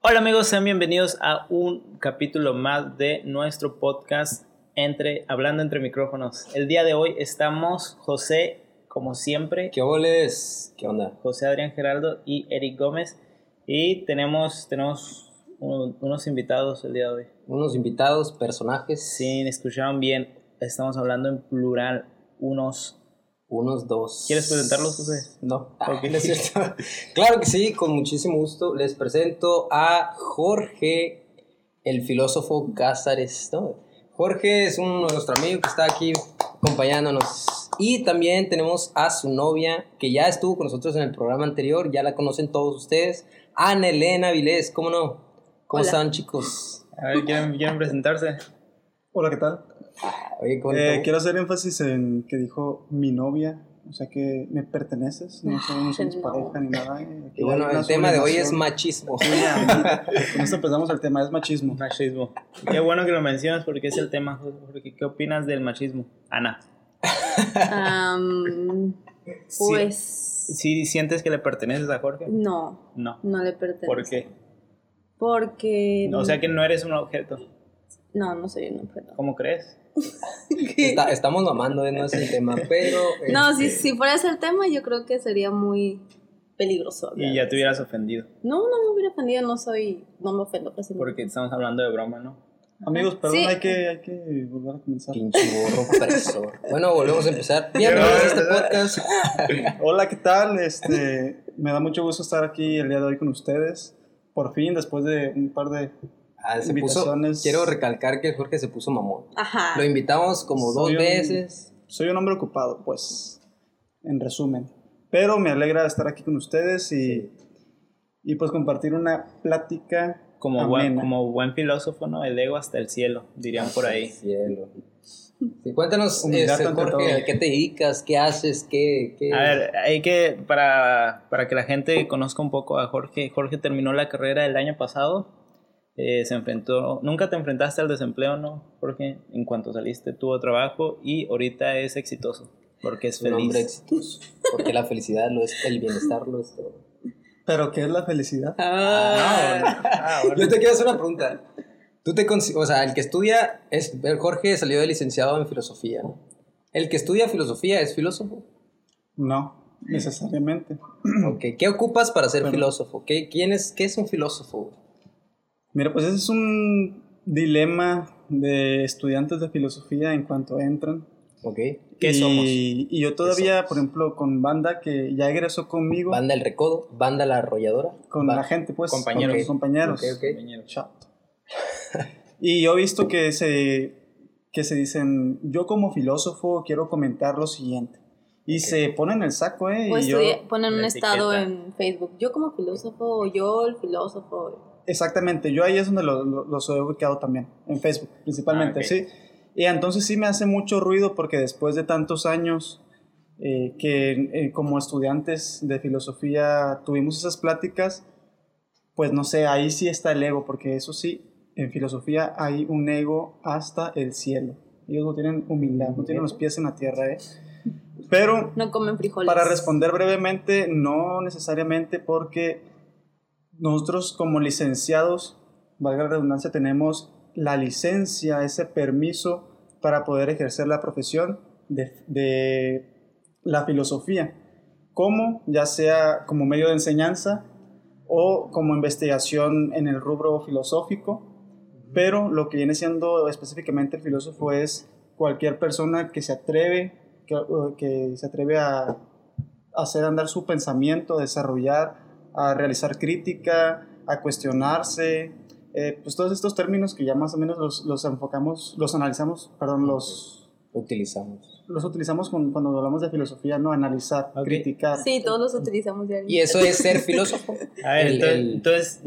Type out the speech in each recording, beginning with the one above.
Hola amigos, sean bienvenidos a un capítulo más de nuestro podcast entre Hablando entre micrófonos. El día de hoy estamos José, como siempre, ¿Qué oles? ¿Qué onda? José Adrián Geraldo y Eric Gómez. Y tenemos, tenemos un- unos invitados el día de hoy. Unos invitados, personajes. Me escucharon bien, estamos hablando en plural, unos. Unos dos. ¿Quieres presentarlos, José? No. Ah, es cierto. claro que sí, con muchísimo gusto. Les presento a Jorge, el filósofo Cázares. ¿no? Jorge es un nuestro amigo que está aquí acompañándonos. Y también tenemos a su novia, que ya estuvo con nosotros en el programa anterior, ya la conocen todos ustedes. Ana Elena Vilés, ¿cómo no? ¿Cómo Hola. están, chicos? A ver, ¿quieren, quieren presentarse? Hola, ¿qué tal? Oye, ¿cómo Eh, quiero hacer énfasis en que dijo mi novia, o sea que me perteneces, no somos, no somos No. pareja ni nada. eh, Y bueno, el tema de hoy es machismo. Sí, ya, con esto empezamos el tema, es machismo. Machismo. Qué bueno que lo mencionas porque es el tema. ¿Qué opinas del machismo? Ana. Pues ¿Sí sientes que le perteneces a Jorge? no, No. no le pertenece. ¿Por qué? Porque O sea que no eres un objeto. no, no soy un objeto. ¿Cómo crees? Está- estamos mamando, eh, no es el tema, pero... No, si, si fuera ese el tema, yo creo que sería muy peligroso. Y ya te hubieras ofendido. No, no me hubiera ofendido, no soy, no me ofendo casi. Porque estamos hablando de broma, ¿no? Amigos, perdón, Sí. hay, que, hay que volver a comenzar. Pinche burro opresor. Bueno, volvemos a empezar. Bienvenidos a este podcast. Hola, ¿qué tal? Este, me da mucho gusto estar aquí el día de hoy con ustedes. Por fin, después de un par de... Ah, se puso, quiero recalcar que Jorge se puso mamón. Ajá. Lo invitamos como dos Soy un- veces. Soy un hombre ocupado, pues, en resumen. Pero me alegra estar aquí con ustedes y, y pues compartir una plática Como buen, como buen filósofo, ¿no? El ego hasta el cielo, dirían por ahí. Cielo. Sí, cuéntanos, este, Jorge, todo. ¿a qué te dedicas? ¿Qué haces? ¿Qué, qué... A ver, hay que, para, para que la gente conozca un poco a Jorge, Jorge terminó la carrera el año pasado, eh, se enfrentó, nunca te enfrentaste al desempleo, ¿no, Jorge? En cuanto saliste tuvo trabajo y ahorita es exitoso, porque es Es un hombre feliz. exitoso. Porque la felicidad lo es, el bienestar lo es todo. Pero ¿qué es la felicidad? Ah, Ah, bueno. Yo te quiero hacer una pregunta. Tú te o sea, el que estudia es el Jorge salió de licenciado en filosofía. ¿no? El que estudia filosofía es filósofo. No, necesariamente. Ok, ¿qué ocupas para ser Bueno. filósofo? ¿Qué, quién es, ¿Qué es un filósofo? Mira, pues ese es un dilema de estudiantes de filosofía en cuanto entran. Ok. ¿Qué y, somos? Y yo todavía, por ejemplo, con banda que ya egresó conmigo, Banda El Recodo, Banda La Arrolladora. con Ba- la gente, pues, Compañeros. con compañeros. Ok, ok. Compañero. Chato. y yo he visto que se, que se dicen, yo como filósofo quiero comentar lo siguiente. Y se ponen el saco, ¿eh? O y yo, ponen un la estado etiqueta. en Facebook. Yo como filósofo, yo el filósofo. Exactamente, yo ahí es donde lo- lo- los he ubicado también, en Facebook principalmente, Ah, ok. sí. Y entonces sí me hace mucho ruido porque después de tantos años eh, que eh, como estudiantes de filosofía tuvimos esas pláticas, pues no sé, ahí sí está el ego, porque eso sí, en filosofía hay un ego hasta el cielo. Ellos no tienen humildad, no tienen los pies en la tierra, ¿eh? Pero No comen frijoles. para responder brevemente, no necesariamente porque nosotros como licenciados, valga la redundancia, tenemos la licencia, ese permiso para poder ejercer la profesión de, de la filosofía, como ya sea como medio de enseñanza o como investigación en el rubro filosófico, pero lo que viene siendo específicamente el filósofo es cualquier persona que se atreve, que, que se atreve a hacer andar su pensamiento, a desarrollar, a realizar crítica, a cuestionarse, eh, pues todos estos términos que ya más o menos los, los enfocamos, los analizamos, perdón, los, Utilizamos. los utilizamos con- cuando hablamos de filosofía, ¿no? Analizar, Ok. criticar. Sí, todos los utilizamos diario. Y eso es ser filósofo. A ver, El- entonces, el- entonces,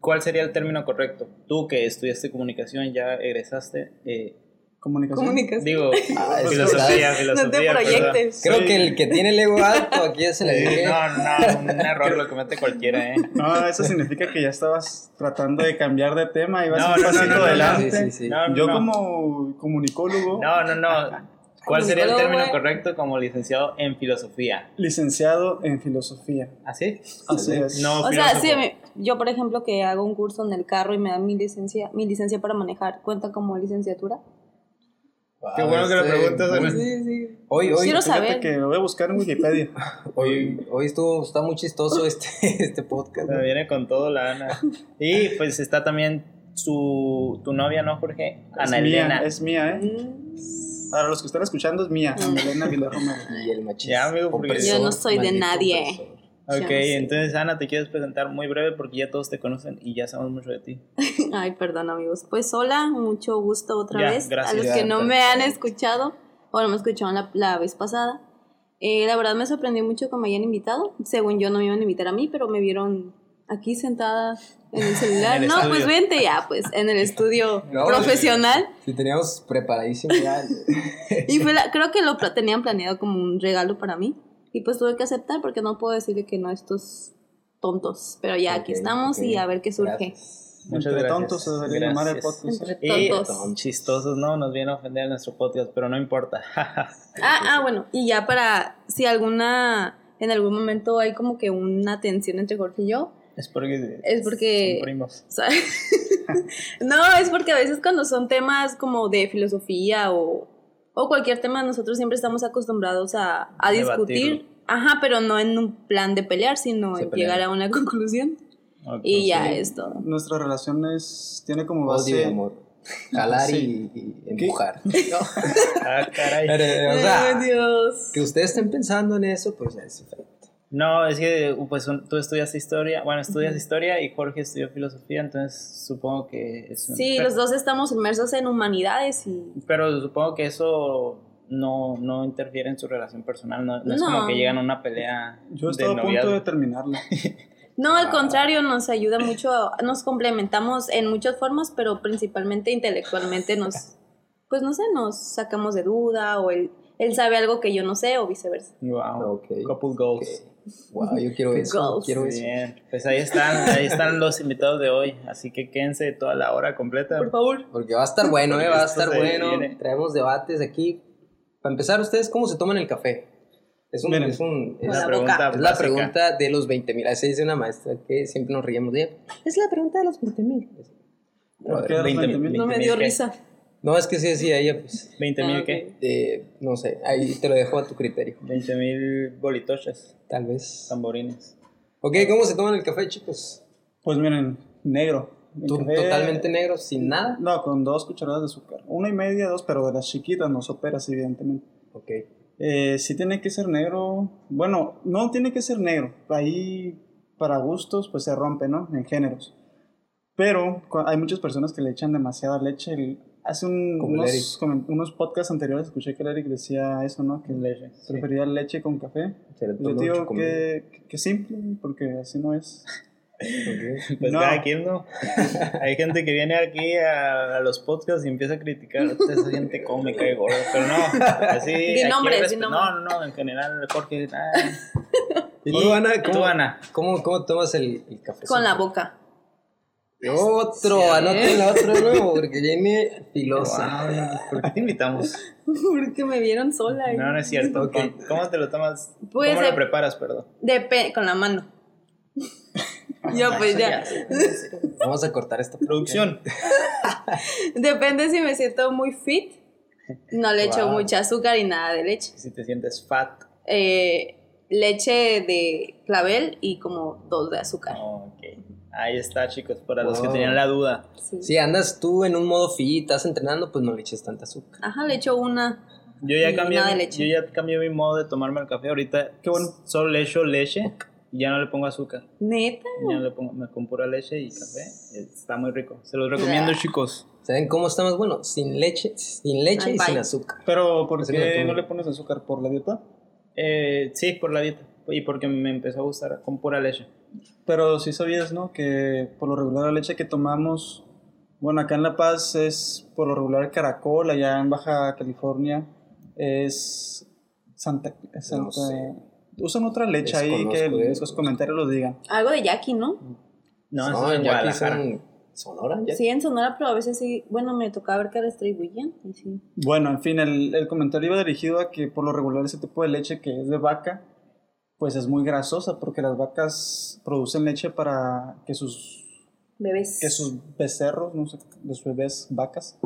¿cuál sería el término correcto? Tú que estudiaste comunicación, ya egresaste, eh, Comunicación. Comunicación. digo, Ah, es filosofía, verdad. filosofía. no te. Creo Sí. que el que tiene el ego alto aquí ya se le Sí, dije. no, no, un error lo comete cualquiera, ¿eh? No, eso significa que ya estabas tratando de cambiar de tema y vas No, un no, pasito no, no, adelante. sí, sí, sí. No, no, Yo no. como comunicólogo, No, no, no. ¿Cuál sería el término correcto como licenciado en filosofía? Licenciado en filosofía. ¿Así? Así es. No, O sea, sí, me- yo por ejemplo que hago un curso en el carro y me dan mi licencia, mi licencia para manejar, ¿cuenta como licenciatura? Qué bueno que lo preguntas, Ana. Sí, sí. Hoy, hoy, Quiero Fíjate saber. que lo voy a buscar en Wikipedia. hoy, hoy estuvo, está muy chistoso este, este podcast. Me viene con todo la Ana. Y pues está también su, tu novia, ¿no, Jorge? Es Ana mía, Elena. es mía, ¿eh? Mm, Para los que están escuchando, es mía. Ana Elena Aguilar Romero. Y el machismo. Ya, amigo, porque- Yo no soy de nadie. opresor. Ok, entonces Ana, te quieres presentar muy breve porque ya todos te conocen y ya sabemos mucho de ti. Ay, perdón amigos. Pues hola, mucho gusto otra Ya, vez. gracias. a los Ya, que no me han escuchado o no me escucharon la, la vez pasada. Eh, la verdad me sorprendió mucho que me hayan invitado. Según yo no me iban a invitar a mí, pero me vieron aquí sentada en el celular. En el no, estudio. pues vente ya, pues en el estudio No, profesional. Si teníamos preparadísimo ya. Y fue la- creo que lo tenían planeado como un regalo para mí. Y pues tuve que aceptar porque no puedo decirle que no a estos tontos. Pero ya aquí estamos y a ver qué surge. Gracias. Muchas Entre gracias. tontos se debería llamar el podcast. Entre Y tontos. chistosos, ¿no? Nos viene a ofender en nuestro podcast, pero no importa. Ah, ah, bueno, y ya para si alguna, en algún momento hay como que una tensión entre Jorge y yo, es porque... Es porque- son primos. o sea, no, es porque a veces cuando son temas como de filosofía o, o cualquier tema, nosotros siempre estamos acostumbrados a, a discutir, Debatirlo. ajá, pero no en un plan de pelear, sino Se en pelean. llegar a una conclusión. Y ya Sí. es todo. Nuestra relación es, tiene como base. Odio y amor. Jalar Sí. y, y empujar. Ah, caray. Pero, o sea, Ay, Dios. que ustedes estén pensando en eso, pues es diferente. No, es que pues un- tú estudias historia, bueno, estudias historia y Jorge estudió filosofía, entonces supongo que es un- Sí, pero, los dos estamos inmersos en humanidades y pero supongo que eso no, no interfiere en su relación personal, no, no es como que llegan a una pelea Yo de estaba a punto de terminarla. No, al Ah. contrario, nos ayuda mucho, nos complementamos en muchas formas, pero principalmente intelectualmente nos, pues no sé, nos sacamos de duda o él, él sabe algo que yo no sé o viceversa. Wow, Ok. couple goals. Wow, yo quiero eso. Goals. Quiero eso. Bien, pues ahí están, ahí están los invitados de hoy, así que quédense toda la hora completa. favor. Porque va a estar bueno, ¿eh? Va a estar bueno. viene. Traemos debates aquí. Para empezar, ¿ustedes cómo se toman el café? Es un... Miren, es un es, la Una pregunta es la pregunta de los 20 mil. Así dice una maestra que siempre nos reíamos de ella. Es la pregunta de los 20 mil. ¿Por qué a los 20 20 mil? No me 20,000 dio risa. No, es que sí decía ella, pues... 20 mil Ah, qué? eh, no sé, ahí te lo dejo a tu criterio. 20 mil bolitochas, Tal vez. tamborines. Ok, ¿cómo se toman el café, chicos? Pues miren, negro. El ¿Tú- café- Totalmente negro, sin nada. No, con dos cucharadas de azúcar. Una y media, dos, pero de las chiquitas, no soperas, evidentemente. Ok. Eh, sí tiene que ser negro. Bueno, no tiene que ser negro. Ahí, para gustos, pues se rompe, ¿no? En géneros. Pero hay muchas personas que le echan demasiada leche. El- hace un- unos, unos podcasts anteriores escuché que el Eric decía eso, ¿no? Que Leche. sí. prefería leche con café. Yo digo que, que simple, porque así no es. Ok. Pues No. cada quien, ¿no? Hay gente que viene aquí a, a los podcasts y empieza a criticar. Esa gente cómica y gorda. Pero no, así. aquí nombres, respe- di nombres. No, no, no, en general, Jorge. ah. ¿Y tú, Ana? ¿Tú, ¿Cómo, Ana? ¿cómo, cómo tomas el, el café? Con la boca. Otro, anoten otro nuevo, porque viene filoso. Wow, ¿Por qué te invitamos? Porque me vieron sola. No, no es cierto. ¿Cómo, cómo te lo tomas? Pues, ¿Cómo eh, lo preparas, perdón? Depe- con la mano. Yo pues ya. Vamos a cortar esta Producción. Depende si me siento muy fit. No le echo mucha azúcar y nada de leche. Si te sientes fat. Eh, leche de clavel y como dos de azúcar. Ahí está, chicos, para los que tenían la duda. Sí. Si andas tú en un modo fit, estás entrenando, pues no le eches tanta azúcar. Ajá, le echo una. Yo ya cambié, nada de leche. yo ya cambié mi modo de tomarme el café. Ahorita Qué bueno. solo le echo leche y ya no le pongo azúcar. Neta. Ya le pongo, me con pura leche y café. Está muy rico. Se los recomiendo, Ah. chicos. ¿Saben cómo está más bueno? Sin leche, sin leche Ay, y bye. sin azúcar. Pero, ¿por qué no le pones azúcar? ¿Por la dieta? Eh, sí, por la dieta. Y porque me empezó a gustar con pura leche. Pero sí sabías, ¿no? Que por lo regular la leche que tomamos, bueno, acá en La Paz es por lo regular Caracol, allá en Baja California es Santa... es No Santa- sé. Usan otra leche ahí que en los comentarios lo digan. Algo de Jackie, ¿no? No, No, en son Sonora, ya. Sí, en Sonora, pero a veces sí, bueno, me tocaba ver que distribuían. Y sí. Bueno, en fin, el, el comentario iba dirigido a que por lo regular ese tipo de leche que es de vaca, pues es muy grasosa porque las vacas producen leche para que sus, Bebés. que sus becerros, no sé, los bebés vacas,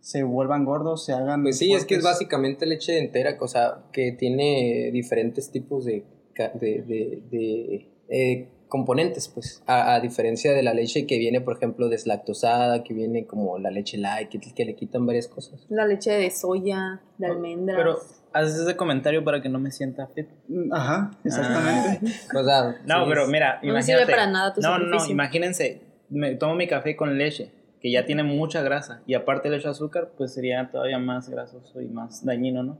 se vuelvan gordos, se hagan... Pues sí, es que es básicamente leche entera, o sea, que tiene diferentes tipos de, de, de- de, eh, componentes, pues, a, a diferencia de la leche que viene, por ejemplo, deslactosada, que viene como la leche light, que, que le quitan varias cosas. La leche de soya, de almendras. Pero haces ese comentario para que no me sienta fit. Ajá, exactamente. O sea, No, sí pero mira, No imagínate. sirve para nada tu No, no, sacrificio. imagínense, me tomo mi café con leche, que ya tiene mucha grasa, y aparte le echo azúcar, pues sería todavía más grasoso y más dañino, ¿no?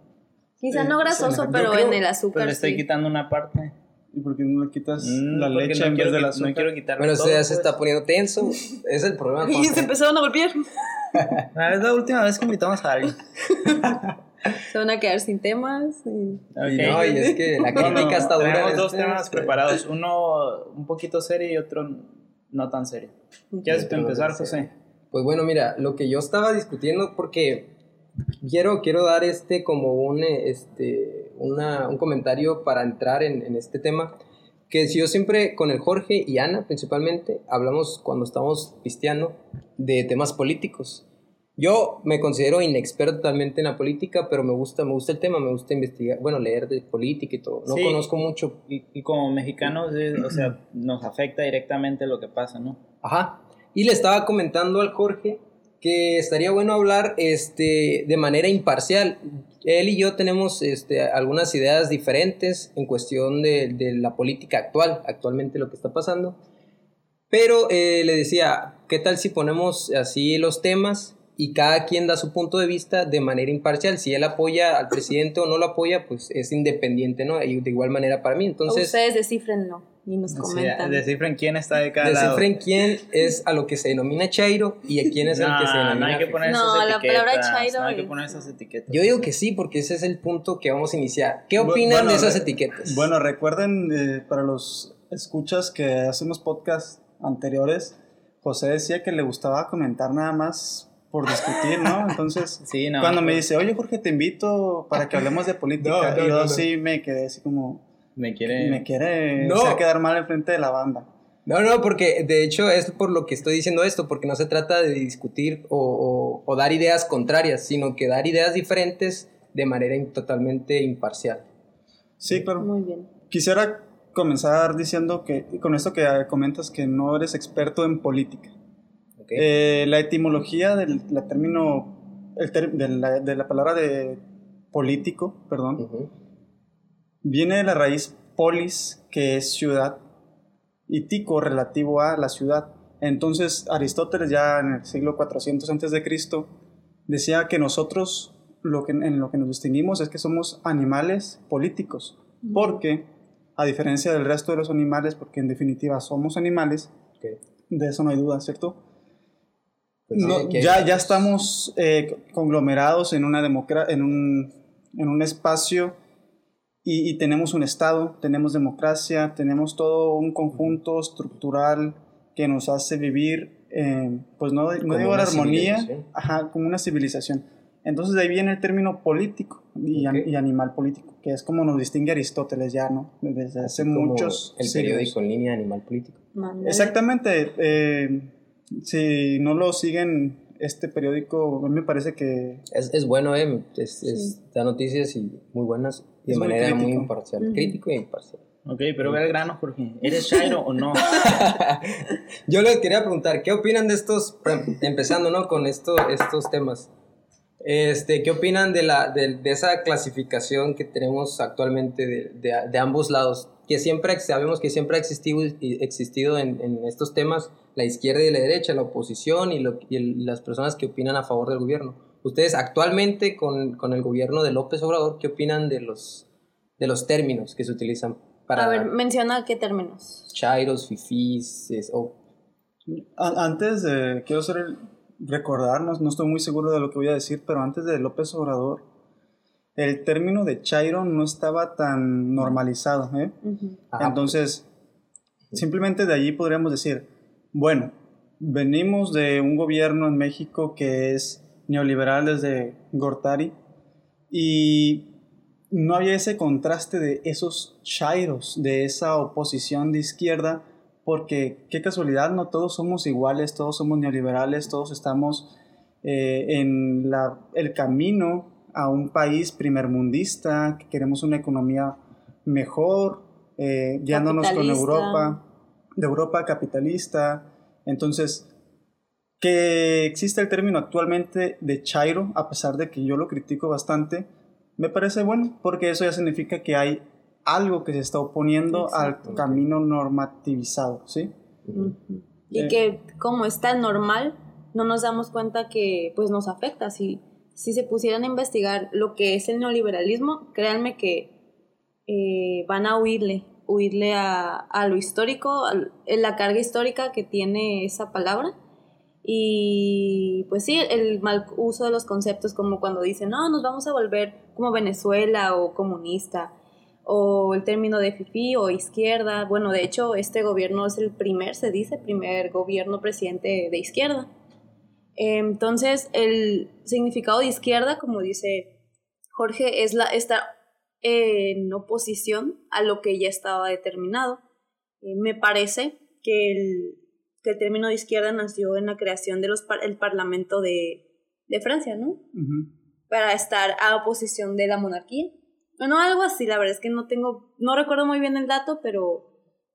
Quizá no grasoso, pero creo- en el Pues azúcar le estoy sí. quitando una parte. ¿Y por qué no le quitas Mm, la leche no en quiero vez del azúcar? No quiero quitarle Bueno, todo, se pues. está poniendo tenso. Es el problema. Y se empezaron a golpear. Ah, Es la última vez que invitamos a alguien. Se van a quedar sin temas. y- Y Ok. no, y es que la No, no, crítica está dura. Tenemos dos este, temas este. preparados, uno un poquito serio y otro no tan serio. ¿Quieres Otro empezar, no José? Pues bueno, mira, lo que yo estaba discutiendo, porque quiero, quiero dar este como un, este, una, un comentario para entrar en, en este tema, que si yo siempre con el Jorge y Ana principalmente hablamos cuando estamos pisteando de temas políticos. Yo me considero inexperto totalmente en la política, pero me gusta, me gusta el tema, me gusta investigar, bueno, leer de política y todo. No Sí. conozco mucho. Y, y como mexicanos, es- o sea, nos afecta directamente lo que pasa, ¿no? Ajá. Y le estaba comentando al Jorge que estaría bueno hablar este, de manera imparcial. Él y yo tenemos este, algunas ideas diferentes en cuestión de, de la política actual, actualmente lo que está pasando. Pero eh, le decía, ¿qué tal si ponemos así los temas y cada quien da su punto de vista de manera imparcial? Si él apoya al presidente o no lo apoya, pues es independiente, ¿no? Y de igual manera para mí. Entonces, Ustedes descifrenlo y nos Sí, comentan. descifren quién está de cada lado. descifren quién es a lo que se denomina Chairo y a quién es el que se No, denomina. no hay que poner No, esas la etiquetas. palabra chairo No hay que poner esas etiquetas. Yo digo que sí, porque ese es el punto que vamos a iniciar. ¿Qué opinan bueno, de esas etiquetas? Bueno, recuerden, eh, para los escuchas que hacemos podcasts anteriores, José decía que le gustaba comentar nada más por discutir, ¿no? Entonces, Sí, no. cuando me pues, dice, oye Jorge, te invito para que hablemos de política, No, yo no, no. sí me quedé así como, Me quiere. me quiere No. hacer quedar mal enfrente de la banda. No, no, porque de hecho es por lo que estoy diciendo esto, porque no se trata de discutir o, o- o dar ideas contrarias, sino que dar ideas diferentes de manera in- totalmente imparcial. Sí, claro. Muy bien. Quisiera comenzar diciendo que, con esto que comentas que no eres experto en política. ¿Ok? Eh, la etimología del la término, el ter- de, la, de la palabra de político, perdón, Ujú. viene de la raíz polis, que es ciudad, y tico, relativo a la ciudad. Entonces, Aristóteles, ya en el siglo 400 antes de Cristo, decía que nosotros lo que, en lo que nos distinguimos es que somos animales políticos, porque, a diferencia del resto de los animales, porque en definitiva somos animales, Ok. de eso no hay duda, ¿cierto? Pues No, que- ya, ya estamos eh, conglomerados en, una democra en, un, en un espacio y, y tenemos un Estado, tenemos democracia, tenemos todo un conjunto estructural que nos hace vivir, eh, pues no, no digo la armonía, ajá, como una civilización. Entonces de ahí viene el término político y, an- Ok. y animal político, que es como nos distingue Aristóteles ya, ¿no? Desde hace como muchos El siglos. periódico en línea Animal Político. Mándale. Exactamente. eh, si no lo siguen, este periódico, a mí me parece que Es, es bueno, ¿eh? Es, es- da noticias y muy buenas y de muy manera muy crítico. imparcial. Ujú. Crítico y imparcial. Ok, pero ve el grano, Jorge. ¿Eres Shairo o no? Yo les quería preguntar, ¿qué opinan de estos, empezando ¿no? con esto, estos temas? Este, ¿Qué opinan de, la, de, de esa clasificación que tenemos actualmente de, de, de ambos lados? Que siempre sabemos que siempre ha existido, existido en, en estos temas la izquierda y la derecha, la oposición y, lo- y el- las personas que opinan a favor del gobierno. Ustedes actualmente con, con el gobierno de López Obrador, ¿qué opinan de los, de los términos que se utilizan para A ver, menciona qué términos. chairos, fifís, es- o Antes de, quiero hacer el- recordarnos, no estoy muy seguro de lo que voy a decir, pero antes de López Obrador, el término de Chairo no estaba tan normalizado. ¿eh? Ujú. Ajá, Entonces, simplemente de allí podríamos decir, bueno, venimos de un gobierno en México que es neoliberal desde Gortari y no había ese contraste de esos chairos, de esa oposición de izquierda, porque qué casualidad, no todos somos iguales, todos somos neoliberales, todos estamos eh, en la, el camino a un país primermundista, que queremos una economía mejor, eh, guiándonos con Europa, de Europa capitalista. Entonces, que existe el término actualmente de chairo, a pesar de que yo lo critico bastante, me parece bueno, porque eso ya significa que hay algo que se está oponiendo al camino normativizado, ¿sí? Y Eh. que como es tan normal, no nos damos cuenta que pues nos afecta. Si, si se pusieran a investigar lo que es el neoliberalismo, créanme que eh, van a huirle, huirle a, a lo histórico, a la carga histórica que tiene esa palabra. Y pues sí, el mal uso de los conceptos como cuando dicen, no, nos vamos a volver como Venezuela o comunista, o el término de FIFI o izquierda. Bueno, de hecho, este gobierno es el primer, se dice, primer gobierno presidente de izquierda. Entonces, el significado de izquierda, como dice Jorge, es la, estar en oposición a lo que ya estaba determinado. Eh, me parece que el, que el término de izquierda nació en la creación del el Parlamento de, de Francia, ¿no? Para estar a oposición de la monarquía. Bueno, algo así, la verdad es que no tengo, no recuerdo muy bien el dato, pero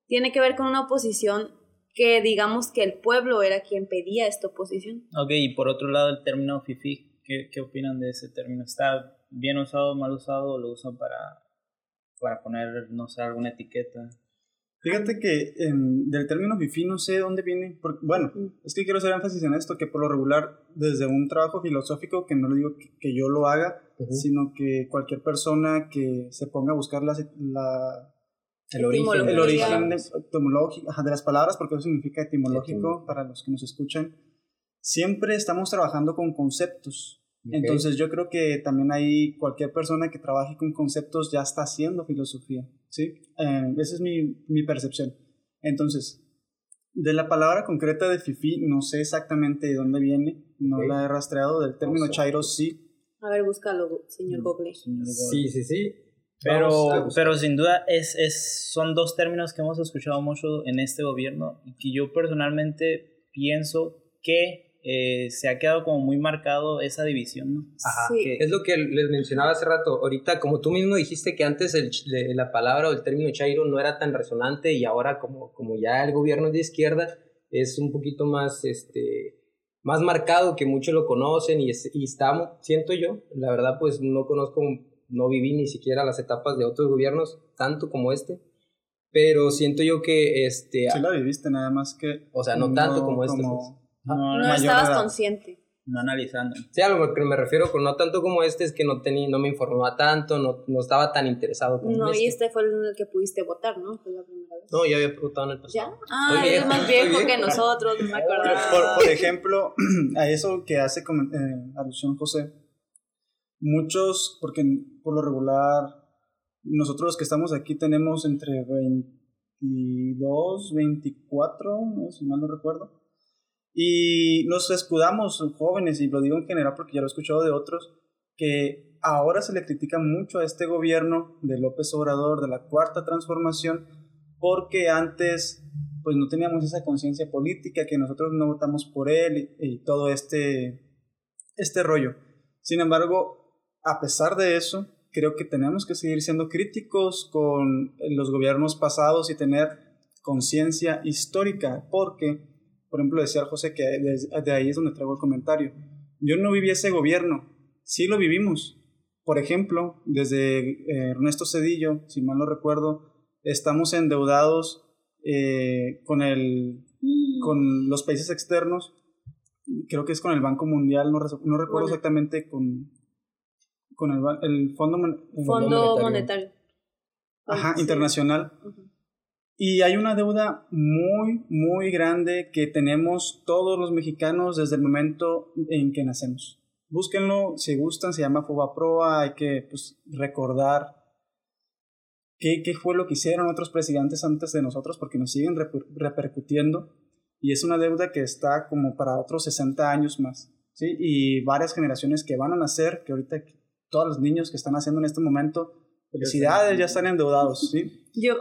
tiene que ver con una oposición que digamos que el pueblo era quien pedía esta oposición. Ok, y por otro lado el término FIFI, ¿qué, qué opinan de ese término? ¿Está bien usado, mal usado o lo usan para, para poner, no sé, alguna etiqueta? Fíjate que em, del término FIFI no sé dónde viene. porque- bueno, es que quiero hacer énfasis en esto, que por lo regular, desde un trabajo filosófico, que no le digo que, que yo lo haga, Ujú. sino que cualquier persona que se ponga a buscar la, la- El origen. el origen de, etimológico, de las palabras, porque eso significa etimológico para los que nos escuchan, siempre estamos trabajando con conceptos. Ok. Entonces yo creo que también hay cualquier persona que trabaje con conceptos ya está haciendo filosofía, ¿sí? Eh, esa es mi, mi percepción. Entonces, de la palabra concreta de fifi no sé exactamente de dónde viene, no Ok. la he rastreado, del término Vamos a- chairo sí. A ver, búscalo, señor Mm. Google. Sí, sí, sí. Pero, Vamos pero sin duda es, es, son dos términos que hemos escuchado mucho en este gobierno y que yo personalmente pienso que eh, se ha quedado como muy marcado esa división, ¿no? Ajá. Sí. Que- Es lo que les mencionaba hace rato. Ahorita, como tú mismo dijiste que antes el la palabra o el término chairo no era tan resonante y ahora como, como ya el gobierno es de izquierda, es un poquito más, este, más marcado que muchos lo conocen y, es- y está, siento yo, la verdad pues no conozco, no viví ni siquiera las etapas de otros gobiernos tanto como este, pero siento yo que, este, Sí la viviste, nada más que... o sea, no tanto como este. pues. No, No mayor estabas edad. consciente. no analizando. Sí, a lo que me refiero con no tanto como este es que no tenía, no me informaba tanto, no, no estaba tan interesado como No, este. y este fue el que pudiste votar, ¿no? Fue la primera vez. No, ya había votado en el pasado. ¿Ya? Ah, eres viejo, más viejo viejo. que nosotros, no me acordaba. Por, por ejemplo, a eso que hace eh, alusión José, muchos, porque por lo regular, nosotros los que estamos aquí tenemos entre 22, 24, ¿no? si mal no recuerdo, y nos escudamos jóvenes, y lo digo en general porque ya lo he escuchado de otros, que ahora se le critica mucho a este gobierno de López Obrador, de la cuarta transformación, porque antes pues no teníamos esa conciencia política, que nosotros no votamos por él y, y todo este, este rollo. Sin embargo, a pesar de eso, creo que tenemos que seguir siendo críticos con los gobiernos pasados y tener conciencia histórica, porque, por ejemplo, decía José que de, ahí es donde traigo el comentario. Yo no viví ese gobierno, sí lo vivimos. Por ejemplo, desde eh, Ernesto Cedillo, si mal no recuerdo, estamos endeudados eh, con, el, con los países externos, creo que es con el Banco Mundial, no, no recuerdo exactamente con, con el, el Fondo, Mon- el Fondo monetario. monetario. Ajá, Sí. internacional. Ujú. Y hay una deuda muy, muy grande que tenemos todos los mexicanos desde el momento en que nacemos. Búsquenlo, si gustan, se llama Fobaproa, hay que pues, recordar qué, qué fue lo que hicieron otros presidentes antes de nosotros porque nos siguen reper- repercutiendo. y es una deuda que está como para otros 60 años más, ¿sí? Y varias generaciones que van a nacer, que ahorita todos los niños que están haciendo en este momento, felicidades, ya están endeudados, ¿sí? Yo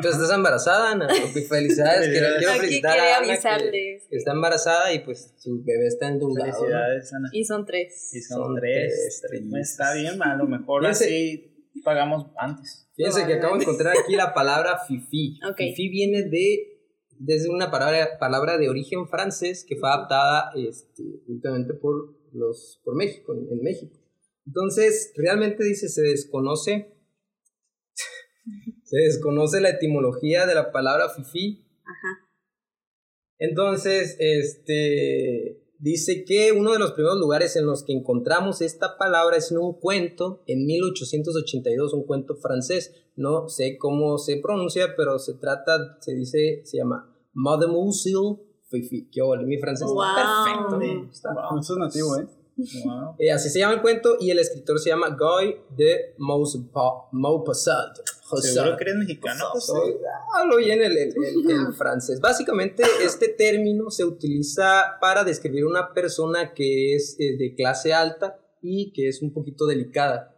Tú estás embarazada, Ana. Felicidades. que quiero Aquí felicitar quería a Ana que avisarles. está embarazada y pues su bebé está endeudado. Felicidades, Ana. y son tres. Y son, Son tres. tres, No tres. está bien, a lo mejor Fíjense- así pagamos antes. Fíjense que acabo de encontrar aquí la palabra fifi. Fifi viene de desde una palabra, palabra de origen francés que fue adaptada este, últimamente por los por México, en, en México. Entonces, realmente dice se desconoce se desconoce la etimología de la palabra fifi. Ajá. Entonces, este dice que uno de los primeros lugares en los que encontramos esta palabra es en un cuento en 1882, un cuento francés. No sé cómo se pronuncia, pero se trata, se dice, se llama Mademoiselle Fifi. Qué ole, mi francés Wow. está perfecto. Está- Wow. Eso es nativo, ¿eh? Wow. Eh, así se llama el cuento y el escritor se llama Guy de Maupa- Maupassant. ¿Seguro que eres mexicano? Hablo bien el, el- el- el francés. Básicamente, este término se utiliza para describir una persona que es eh, de clase alta y que es un poquito delicada,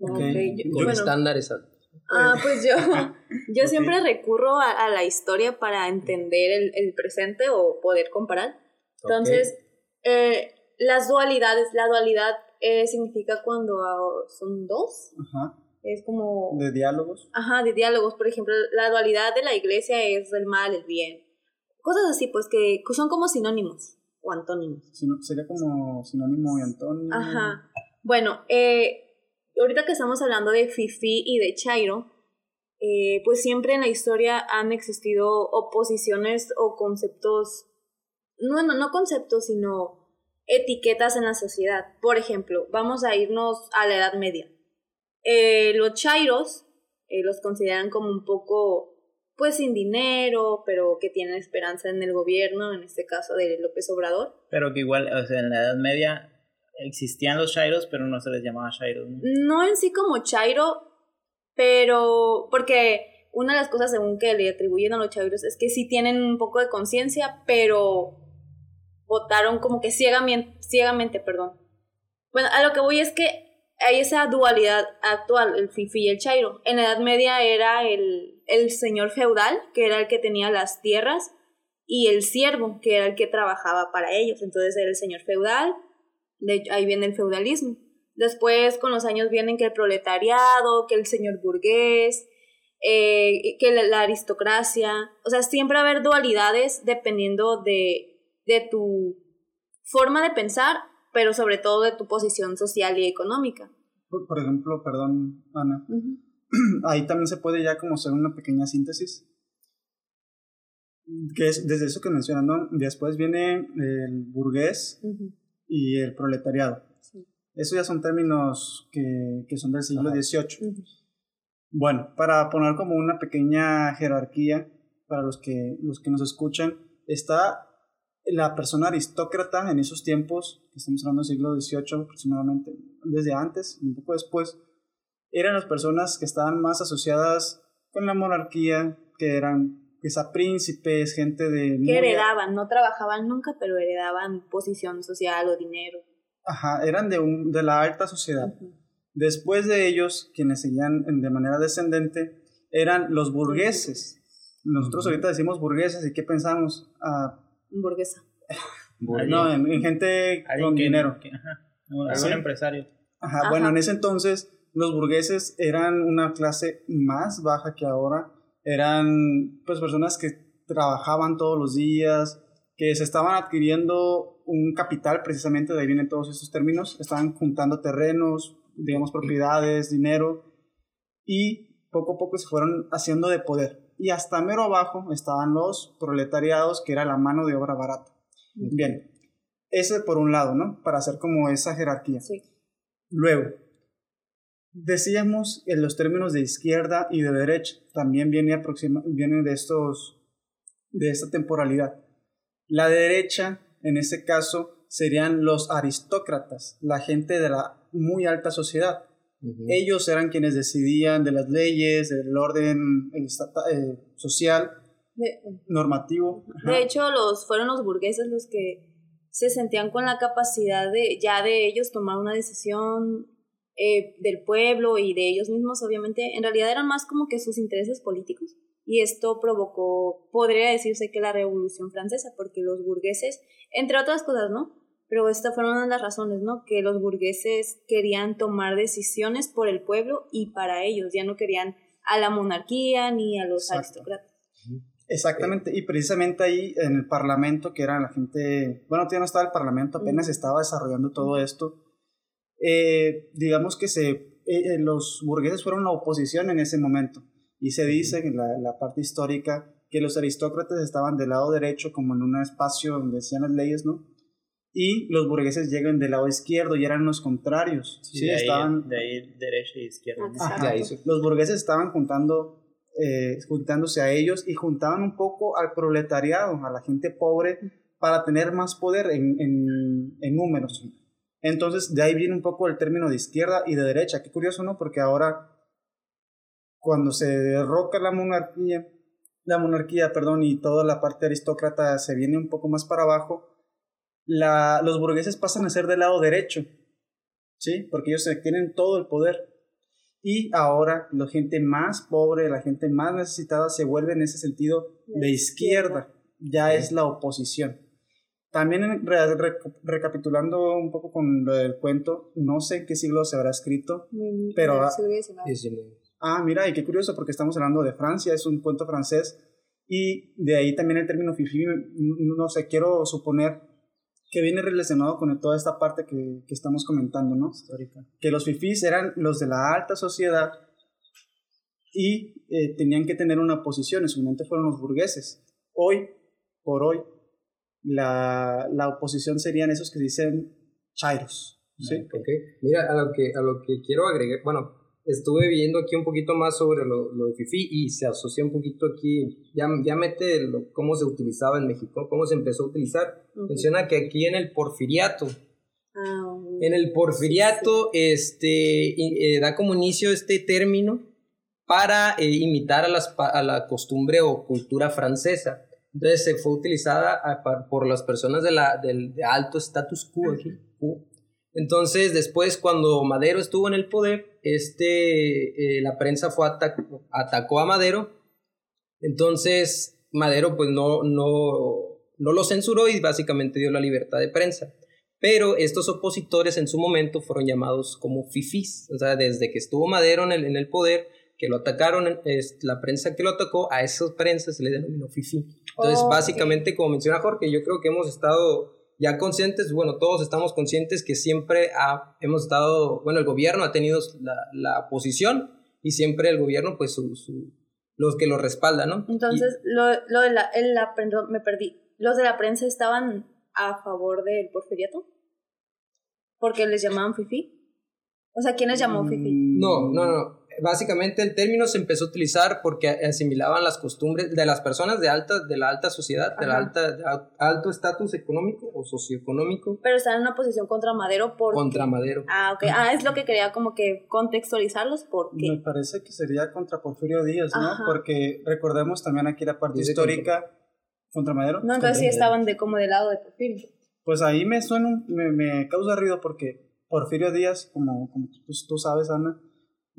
Ok, Ok. yo- con bueno, estándares altos. ah, pues yo, yo Ok. siempre recurro a, a la historia para entender el, el presente o poder comparar. Entonces, eh, las dualidades, la dualidad eh, significa cuando son dos, Ajá. es como... De diálogos. Ajá, de diálogos, por ejemplo, la dualidad de la iglesia es el mal, el bien. Cosas así, pues que son como sinónimos o antónimos. Sino- sería como sinónimo y antónimo. Ajá. Bueno, eh, ahorita que estamos hablando de Fifi y de Chairo, eh, pues siempre en la historia han existido oposiciones o conceptos, no, no, no conceptos, sino etiquetas en la sociedad. Por ejemplo, vamos a irnos a la Edad Media. Eh, los Chairos eh, los consideran como un poco, pues sin dinero, pero que tienen esperanza en el gobierno, en este caso de López Obrador. Pero que igual, o sea, en la Edad Media existían los Shairos, pero no se les llamaba Shairos, ¿no? no en sí como Chairo, pero porque una de las cosas según que le atribuyen a los Chairos es que sí tienen un poco de conciencia, pero votaron como que ciegamente, ciegamente, perdón. Bueno, a lo que voy es que hay esa dualidad actual, el Fifi y el Chairo. En la Edad Media era el, el señor feudal, que era el que tenía las tierras, y el siervo, que era el que trabajaba para ellos. Entonces era el señor feudal, ahí viene el feudalismo. Después, con los años, vienen que el proletariado, que el señor burgués, eh, que la, la aristocracia. O sea, siempre va a haber dualidades dependiendo de, de tu forma de pensar, pero sobre todo de tu posición social y económica. Por, por ejemplo, perdón, Ana. Ahí también se puede ya como hacer una pequeña síntesis. Que es desde eso que mencionan, ¿no? Después viene el burgués Ujú. y el proletariado. Sí. Eso ya son términos que, que son del siglo Ajá. XVIII. Ujú. Bueno, para poner como una pequeña jerarquía para los que, los que nos escuchan, está la persona aristócrata en esos tiempos, que estamos hablando del siglo XVIII aproximadamente, desde antes, un poco después, eran las personas que estaban más asociadas con la monarquía, que eran quizá príncipes, gente de... Que heredaban, no trabajaban nunca, pero heredaban posición social o dinero. Ajá, eran de, un, de la alta sociedad. Después de ellos, quienes seguían en- de manera descendente, eran los burgueses. Nosotros ahorita decimos burgueses y ¿qué pensamos? Ah, Burguesa. no, en, en gente con que- dinero. que- ajá, algún Sí. empresario. Ajá, Ajá. bueno, en ese entonces los burgueses eran una clase más baja que ahora. Eran pues personas que trabajaban todos los días, que se estaban adquiriendo un capital, precisamente de ahí vienen todos estos términos. Estaban juntando terrenos, digamos, propiedades, dinero, y poco a poco se fueron haciendo de poder. Y hasta mero abajo estaban los proletariados, que era la mano de obra barata. Bien, ese por un lado, ¿no? Para hacer como esa jerarquía. Sí. Luego, decíamos en los términos de izquierda y de derecha, también viene, aproxima, viene de, estos, de esta temporalidad. La derecha, en este caso, serían los aristócratas, la gente de la muy alta sociedad. Ujú. Ellos eran quienes decidían de las leyes, del orden eh, eh, social De, normativo. Ajá. de hecho, los, fueron los burgueses los que se sentían con la capacidad de ya de ellos tomar una decisión eh, del pueblo y de ellos mismos, obviamente, en realidad eran más como que sus intereses políticos. Y esto provocó, podría decirse que la Revolución Francesa, porque los burgueses, entre otras cosas, ¿no? Pero esta fue una de las razones, ¿no? Que los burgueses querían tomar decisiones por el pueblo y para ellos, ya no querían a la monarquía ni a los Exacto. aristócratas. Exactamente, y precisamente ahí en el Parlamento, que era la gente, bueno, todavía no estaba el Parlamento, apenas estaba desarrollando todo esto, eh, digamos que se, eh, eh, los burgueses fueron la oposición en ese momento, y se dice en la, la parte histórica que los aristócratas estaban del lado derecho, como en un espacio donde decían las leyes, ¿no? Y los burgueses llegan del lado izquierdo y eran los contrarios. Sí, de, ahí, estaban, de ahí derecha y izquierda. Ah, ahí los burgueses estaban juntando, eh, juntándose a ellos y juntaban un poco al proletariado, a la gente pobre, para tener más poder en, en- en números. Entonces, de ahí viene un poco el término de izquierda y de derecha. Qué curioso, ¿no? Porque ahora, cuando se derroca la monarquía, la monarquía, perdón, y toda la parte aristócrata se viene un poco más para abajo, la, los burgueses pasan a ser del lado derecho, ¿sí? Porque ellos tienen todo el poder. Y ahora la gente más pobre, la gente más necesitada se vuelve en ese sentido De izquierda, ya es la oposición. También en- re- re- recapitulando un poco con lo del cuento, no sé en qué siglo se habrá escrito. Pero, ah, se hubiese dado. 19. Ah, mira, y qué curioso porque estamos hablando de Francia, es un cuento francés y de ahí también el término fifi, no sé, quiero suponer que viene relacionado con toda esta parte que, que estamos comentando, ¿no? Histórica. Que los fifís eran los de la alta sociedad y eh, tenían que tener una posición, en su momento fueron los burgueses. Hoy, por hoy, la, la oposición serían esos que dicen chairos, ¿sí? Ok, mira, a lo que, a lo que quiero agregar, bueno, estuve viendo aquí un poquito más sobre lo, lo de FIFI y se asocia un poquito aquí, ya, ya mete lo- cómo se utilizaba en México, cómo se empezó a utilizar. Menciona que aquí en el porfiriato, Ah, en el porfiriato este, i- eh, da como inicio este término para eh, imitar a, las, a la costumbre o cultura francesa. Entonces se fue utilizada a- por las personas de, la, del de alto status quo aquí. Entonces después cuando Madero estuvo en el poder, este, eh, la prensa fue ata- atacó a Madero. Entonces Madero pues no, no, no lo censuró y básicamente dio la libertad de prensa. Pero estos opositores en su momento fueron llamados como fifís. O sea, desde que estuvo Madero en el, en el poder, que lo atacaron, es, la prensa que lo atacó, a esas prensas se le denominó fifí. Entonces, Oh, básicamente, como menciona Jorge, yo creo que hemos estado ya conscientes, bueno, todos estamos conscientes que siempre ha- hemos estado, bueno, el gobierno ha tenido la, la posición y siempre el gobierno, pues, su, su- los que lo respaldan, ¿no? Entonces, lo, lo de la, el- la, perdón, me perdí. ¿Los de la prensa estaban a favor del porfiriato? ¿Porque les llamaban fifi? O sea, ¿quién les llamó fifi? No, no, no. Básicamente el término se empezó a utilizar porque asimilaban las costumbres de las personas de alta, de la alta sociedad, de la Ajá. alta, de al- alto estatus económico o socioeconómico Pero estaban en una posición contra Madero por... contra Madero. Ah, ok. Ah, es lo que quería como que contextualizarlos Me porque... parece que sería contra Porfirio Díaz, ¿no? Ajá. Porque recordemos también aquí la parte Dice histórica contra Madero. No, entonces sí Contra- estaban de como del lado de Porfirio. Pues ahí me suena, un- me, me causa ruido porque Porfirio Díaz, como, como tú, tú sabes, Ana,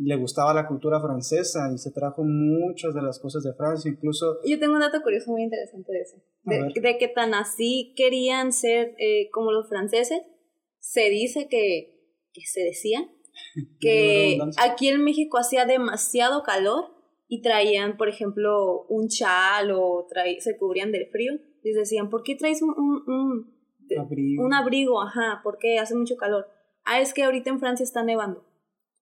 le gustaba la cultura francesa y se trajo muchas de las cosas de Francia, incluso Yo tengo un dato curioso muy interesante de eso. De, que tan así querían ser eh, como los franceses. Se dice que, que se decía que aquí en México hacía demasiado calor y traían, por ejemplo, un chal o se cubrían del frío. Les decían, ¿por qué traes un, un, un- abrigo. un abrigo? Ajá, porque hace mucho calor. Ah, es que ahorita en Francia está nevando.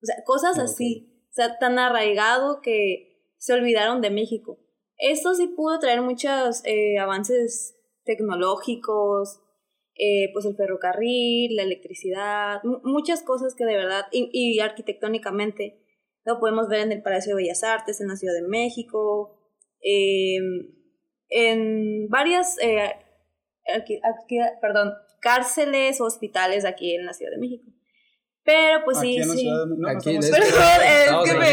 O sea, cosas Ah, así. O sea, tan arraigado que se olvidaron de México. Esto sí pudo traer muchos eh, avances tecnológicos, eh, pues el ferrocarril, la electricidad, mu- muchas cosas que de verdad, y, y arquitectónicamente, lo podemos ver en el Palacio de Bellas Artes, en la Ciudad de México, eh, en varias, eh, arqui- arqui- perdón, cárceles, hospitales aquí en la Ciudad de México. Pero pues Aquí sí, en la sí. ciudad de- no, Aquí en estamos- este- Perdón, es que me,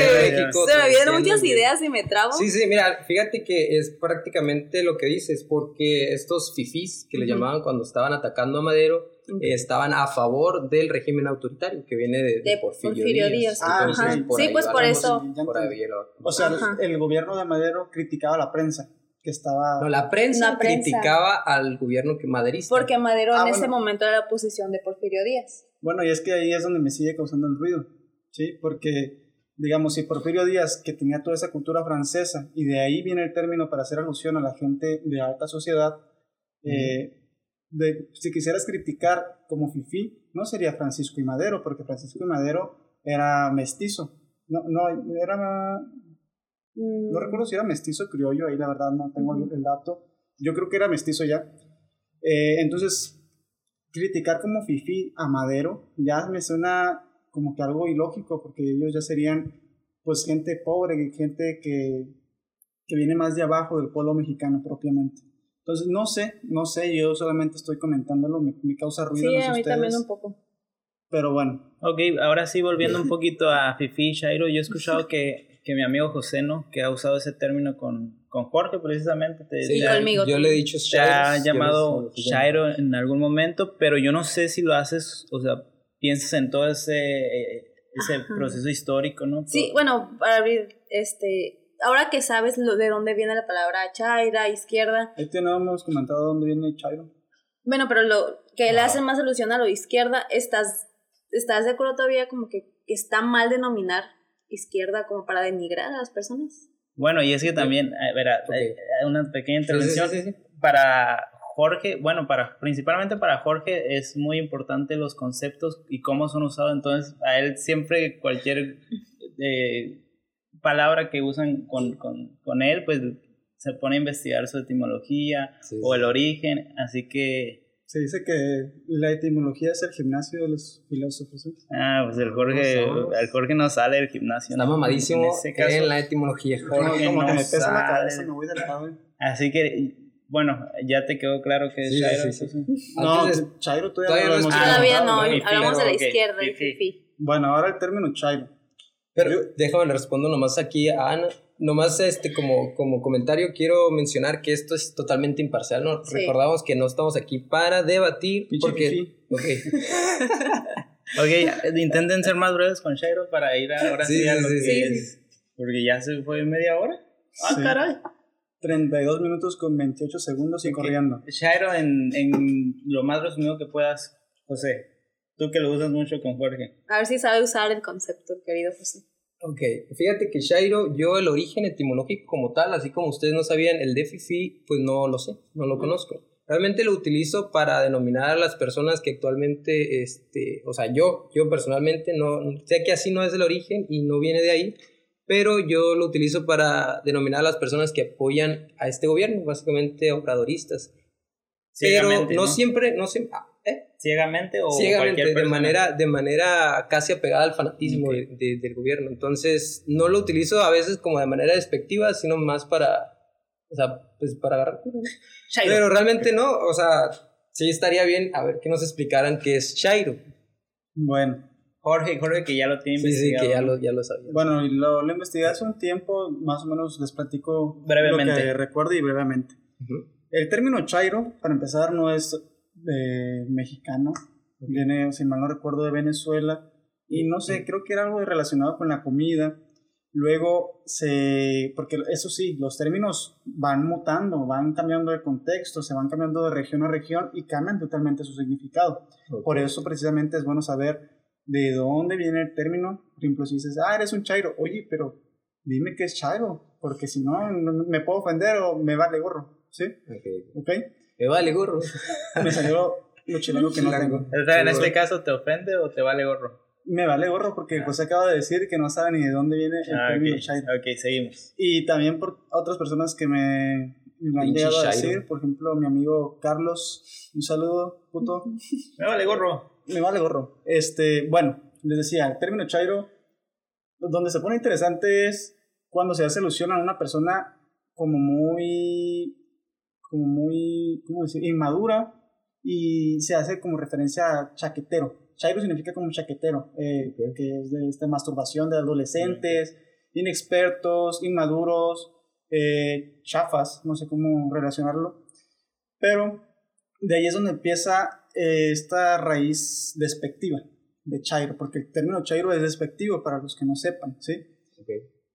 se me vienen muchas ideas y me trabo. Sí, sí, mira, fíjate que es prácticamente lo que dices, porque estos fifís que le llamaban cuando estaban atacando a Madero, eh, estaban a favor del régimen autoritario que viene de, de De Porfirio, Porfirio Díaz. Díaz. Ah, Entonces, Ajá. por Sí, ahí pues por eso. Por ahí O sea, Ajá. el gobierno de Madero criticaba a la prensa, que estaba... No, la prensa, La prensa. criticaba al gobierno que maderista. Porque Madero Ah, en bueno. ese momento era la oposición de Porfirio Díaz. Bueno, y es que ahí es donde me sigue causando el ruido, ¿sí? Porque, digamos, si Porfirio Díaz, que tenía toda esa cultura francesa, y de ahí viene el término para hacer alusión a la gente de alta sociedad, eh, de- si quisieras criticar como Fifi, no sería Francisco y Madero, porque Francisco y Madero era mestizo. No, no, era... Mm, No recuerdo si era mestizo o criollo, ahí la verdad no tengo el- el dato. Yo creo que era mestizo ya. Eh, entonces, criticar como Fifi a Madero ya me suena como que algo ilógico, porque ellos ya serían pues gente pobre, gente que, que viene más de abajo del pueblo mexicano propiamente. Entonces, no sé, no sé, yo solamente estoy comentándolo, me, me causa ruido. Sí, no sé a mí también ustedes, un poco. Pero bueno, Ok, ahora sí, volviendo un poquito a Fifi y Shairo, yo he escuchado que, que mi amigo José, ¿no? Que ha usado ese término con, con Jorge, precisamente. Te, Sí, Y te ha- conmigo Yo le he dicho te ha llamado Shairo en algún momento, pero yo no sé si lo haces, o sea, piensas en todo ese, eh, ese Ajá. proceso histórico, ¿no? Sí, bueno, para abrir, este, ahora que sabes lo, de dónde viene la palabra chaira, izquierda, ahí tenemos comentado dónde viene Chairo. bueno, pero lo que le hace más alusión a lo izquierda, ¿estás, ¿estás de acuerdo todavía como que está mal denominar izquierda como para denigrar a las personas? Bueno, y es que también, a ver, a- Ok. a- una pequeña intervención. sí, sí, sí. Para Jorge, bueno, para principalmente para Jorge es muy importante los conceptos y cómo son usados. Entonces, a él siempre cualquier eh, palabra que usan con, con, con él, pues se pone a investigar su etimología Sí, o sí. el origen. Así que, Se dice que la etimología es el gimnasio de los filósofos. ¿eh? ah, pues el Jorge, el Jorge no sale del gimnasio. Está ¿no? mamadísimo En ese caso, en la etimología. Jorge como no que me pesa la sale. cabeza, me voy del lado. ¿eh? Así que, bueno, ya te quedó claro que es Sí, sí, Shairo, sí, sí. No, Antes de- Chairo todavía, todavía no es- Todavía no, Fifi, hablamos de la izquierda fifi. Bueno, ahora el término Chairo. Pero déjame le respondo nomás aquí a Ana. Nomás este como, como comentario quiero mencionar que esto es totalmente imparcial. ¿no? Sí. Recordamos que no estamos aquí para debatir. Porque, fifí. ok. Ok, intenten ser más breves con Shairo para ir a- ahora sí, Sí, a sí, lo sí, que sí, es. Porque ya se fue media hora. Ah, Sí. caray. 32 minutos con 28 segundos y corriendo. Shairo, en, en lo más resumido que puedas, José, tú que lo usas mucho con Jorge. A ver si sabe usar el concepto, querido José. Ok, fíjate que Shairo, yo el origen etimológico como tal, así como ustedes no sabían, el de Fifi, pues no lo sé, no lo conozco. Realmente lo utilizo para denominar a las personas que actualmente, este, o sea, yo, yo personalmente no, sé que así no es el origen y no viene de ahí, pero yo lo utilizo para denominar a las personas que apoyan a este gobierno, básicamente obradoristas. Pero no, siempre, no siempre, ¿eh? Ciegamente o ciegamente, cualquier de manera, de manera casi apegada al fanatismo de- de- del gobierno. Entonces, no lo utilizo a veces como de manera despectiva, sino más para, o sea, pues para agarrar. Shairo. Pero realmente no, o sea, sí estaría bien a ver que nos explicaran qué es Shairo. Bueno, Jorge, Jorge que ya lo tiene Sí, sí, investigado. que ya lo, ya lo sabía. bueno lo, lo investigué hace un tiempo, más o menos les platico Brevemente. lo que recuerdo y brevemente. El término Chairo, para empezar, no es eh, mexicano, viene, si mal no recuerdo, de Venezuela, y no sé, creo que era algo relacionado con la comida. Luego se, porque eso sí, los términos van mutando, van cambiando de contexto, se van cambiando de región a región y cambian totalmente su significado. Por eso precisamente es bueno saber de dónde viene el término. Por ejemplo, si dices, ah, eres un chairo, oye, pero dime qué es chairo, porque si no, me puedo ofender o me vale gorro, ¿sí? Ok. ¿Ok? Me vale gorro. Me salió lo chilango que no tengo. O sea, en este caso, ¿te ofende o te vale gorro? Me vale gorro porque José acaba de decir que no sabe ni de dónde viene el Ah, término chairo. ok, seguimos. Y también por otras personas que me, lo han llegado a decir, por ejemplo, mi amigo Carlos, un saludo, puto. Me vale gorro. Me vale gorro. Este, bueno, les decía, el término chairo, donde se pone interesante es cuando se hace alusión a una persona como muy, como muy, ¿cómo decir? Inmadura y se hace como referencia a chaquetero. Chairo significa como chaquetero, eh, que es de esta masturbación de adolescentes, inexpertos, inmaduros, eh, chafas, no sé cómo relacionarlo. Pero de ahí es donde empieza eh, esta raíz despectiva de chairo, porque el término chairo es despectivo para los que no sepan, ¿sí?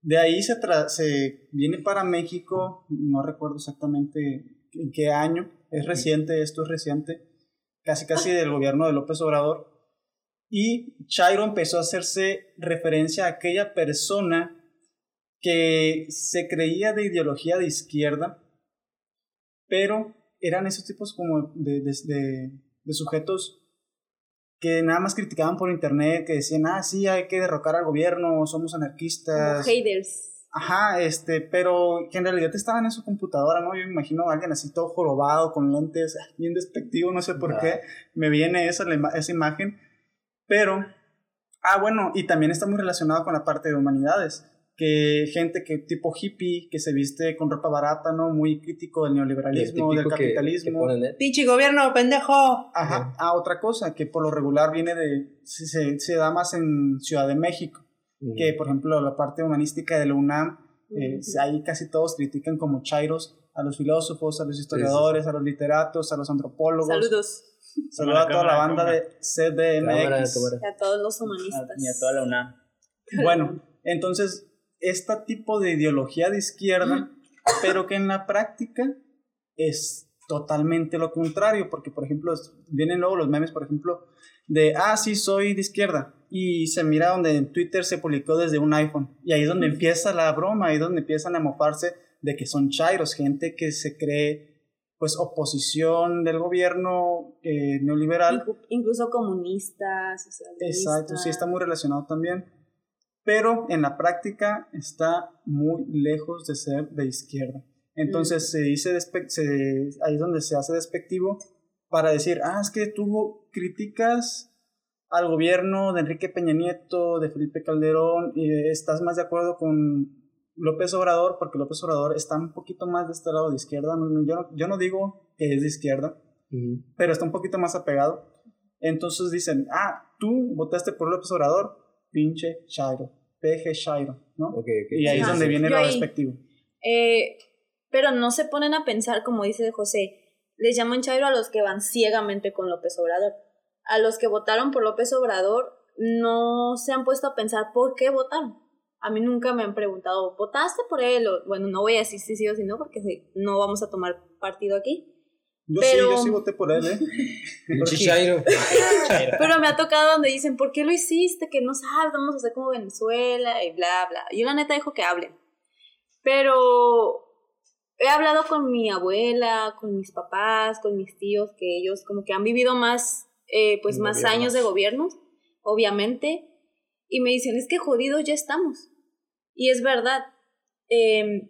De ahí se, se viene para México, no recuerdo exactamente en qué año, es reciente, esto es reciente, casi casi del gobierno de López Obrador, y Chairo empezó a hacerse referencia a aquella persona que se creía de ideología de izquierda, pero eran esos tipos como de, de, de, sujetos que nada más criticaban por internet, que decían, ah, sí, hay que derrocar al gobierno, somos anarquistas. Como haters. Ajá, este, pero que en realidad estaba en su computadora, ¿no? Yo me imagino a alguien así todo jorobado, con lentes, bien despectivo, no sé por qué, me viene esa, esa imagen. Pero, ah, bueno, y también está muy relacionado con la parte de humanidades que gente que tipo hippie, que se viste con ropa barata, ¿no? Muy crítico del neoliberalismo, del capitalismo. ¡Pinche gobierno, pendejo! Ajá. Ah, otra cosa, que por lo regular viene de, se, se da más en Ciudad de México, que por ejemplo la parte humanística de la UNAM, eh, ahí casi todos critican como chairos a los filósofos, a los historiadores, a los literatos, a los antropólogos. Saludos. Saludos a toda la banda de CDMX. Y a todos los humanistas. Y a toda la UNAM. Bueno, entonces este tipo de ideología de izquierda, pero que en la práctica es totalmente lo contrario, porque por ejemplo vienen luego los memes, por ejemplo, de, ah, sí, soy de izquierda, y se mira donde en Twitter se publicó desde un iPhone, y ahí es donde empieza la broma, ahí es donde empiezan a mofarse de que son chairos, gente que se cree pues oposición del gobierno eh, neoliberal. Incluso comunistas, socialistas. Exacto, sí, está muy relacionado también pero en la práctica está muy lejos de ser de izquierda. Entonces mm. se dice, se, ahí es donde se hace despectivo para decir, ah, es que tú criticas al gobierno de Enrique Peña Nieto, de Felipe Calderón, y estás más de acuerdo con López Obrador, porque López Obrador está un poquito más de este lado de izquierda. Yo no, yo no digo que es de izquierda, pero está un poquito más apegado. Entonces dicen, ah, tú votaste por López Obrador, pinche Chairo. PG Shiro, ¿no? Y ahí es donde viene lo respectivo. Eh, pero no se ponen a pensar, como dice José, les llaman Chairo a los que van ciegamente con López Obrador. A los que votaron por López Obrador no se han puesto a pensar por qué votaron. A mí nunca me han preguntado, ¿votaste por él? O, bueno, no voy a decir si sí o si no, porque no vamos a tomar partido aquí. Yo sí, yo sí voté por él, ¿eh? Pero me ha tocado donde dicen, ¿por qué lo hiciste? Que no sabes, vamos a hacer como Venezuela y bla, bla. Yo la neta dijo que hablen. Pero he hablado con mi abuela, con mis papás, con mis tíos, que ellos como que han vivido más, eh, pues más años de gobierno, obviamente. Y me dicen, es que jodidos ya estamos. Y es verdad. Eh,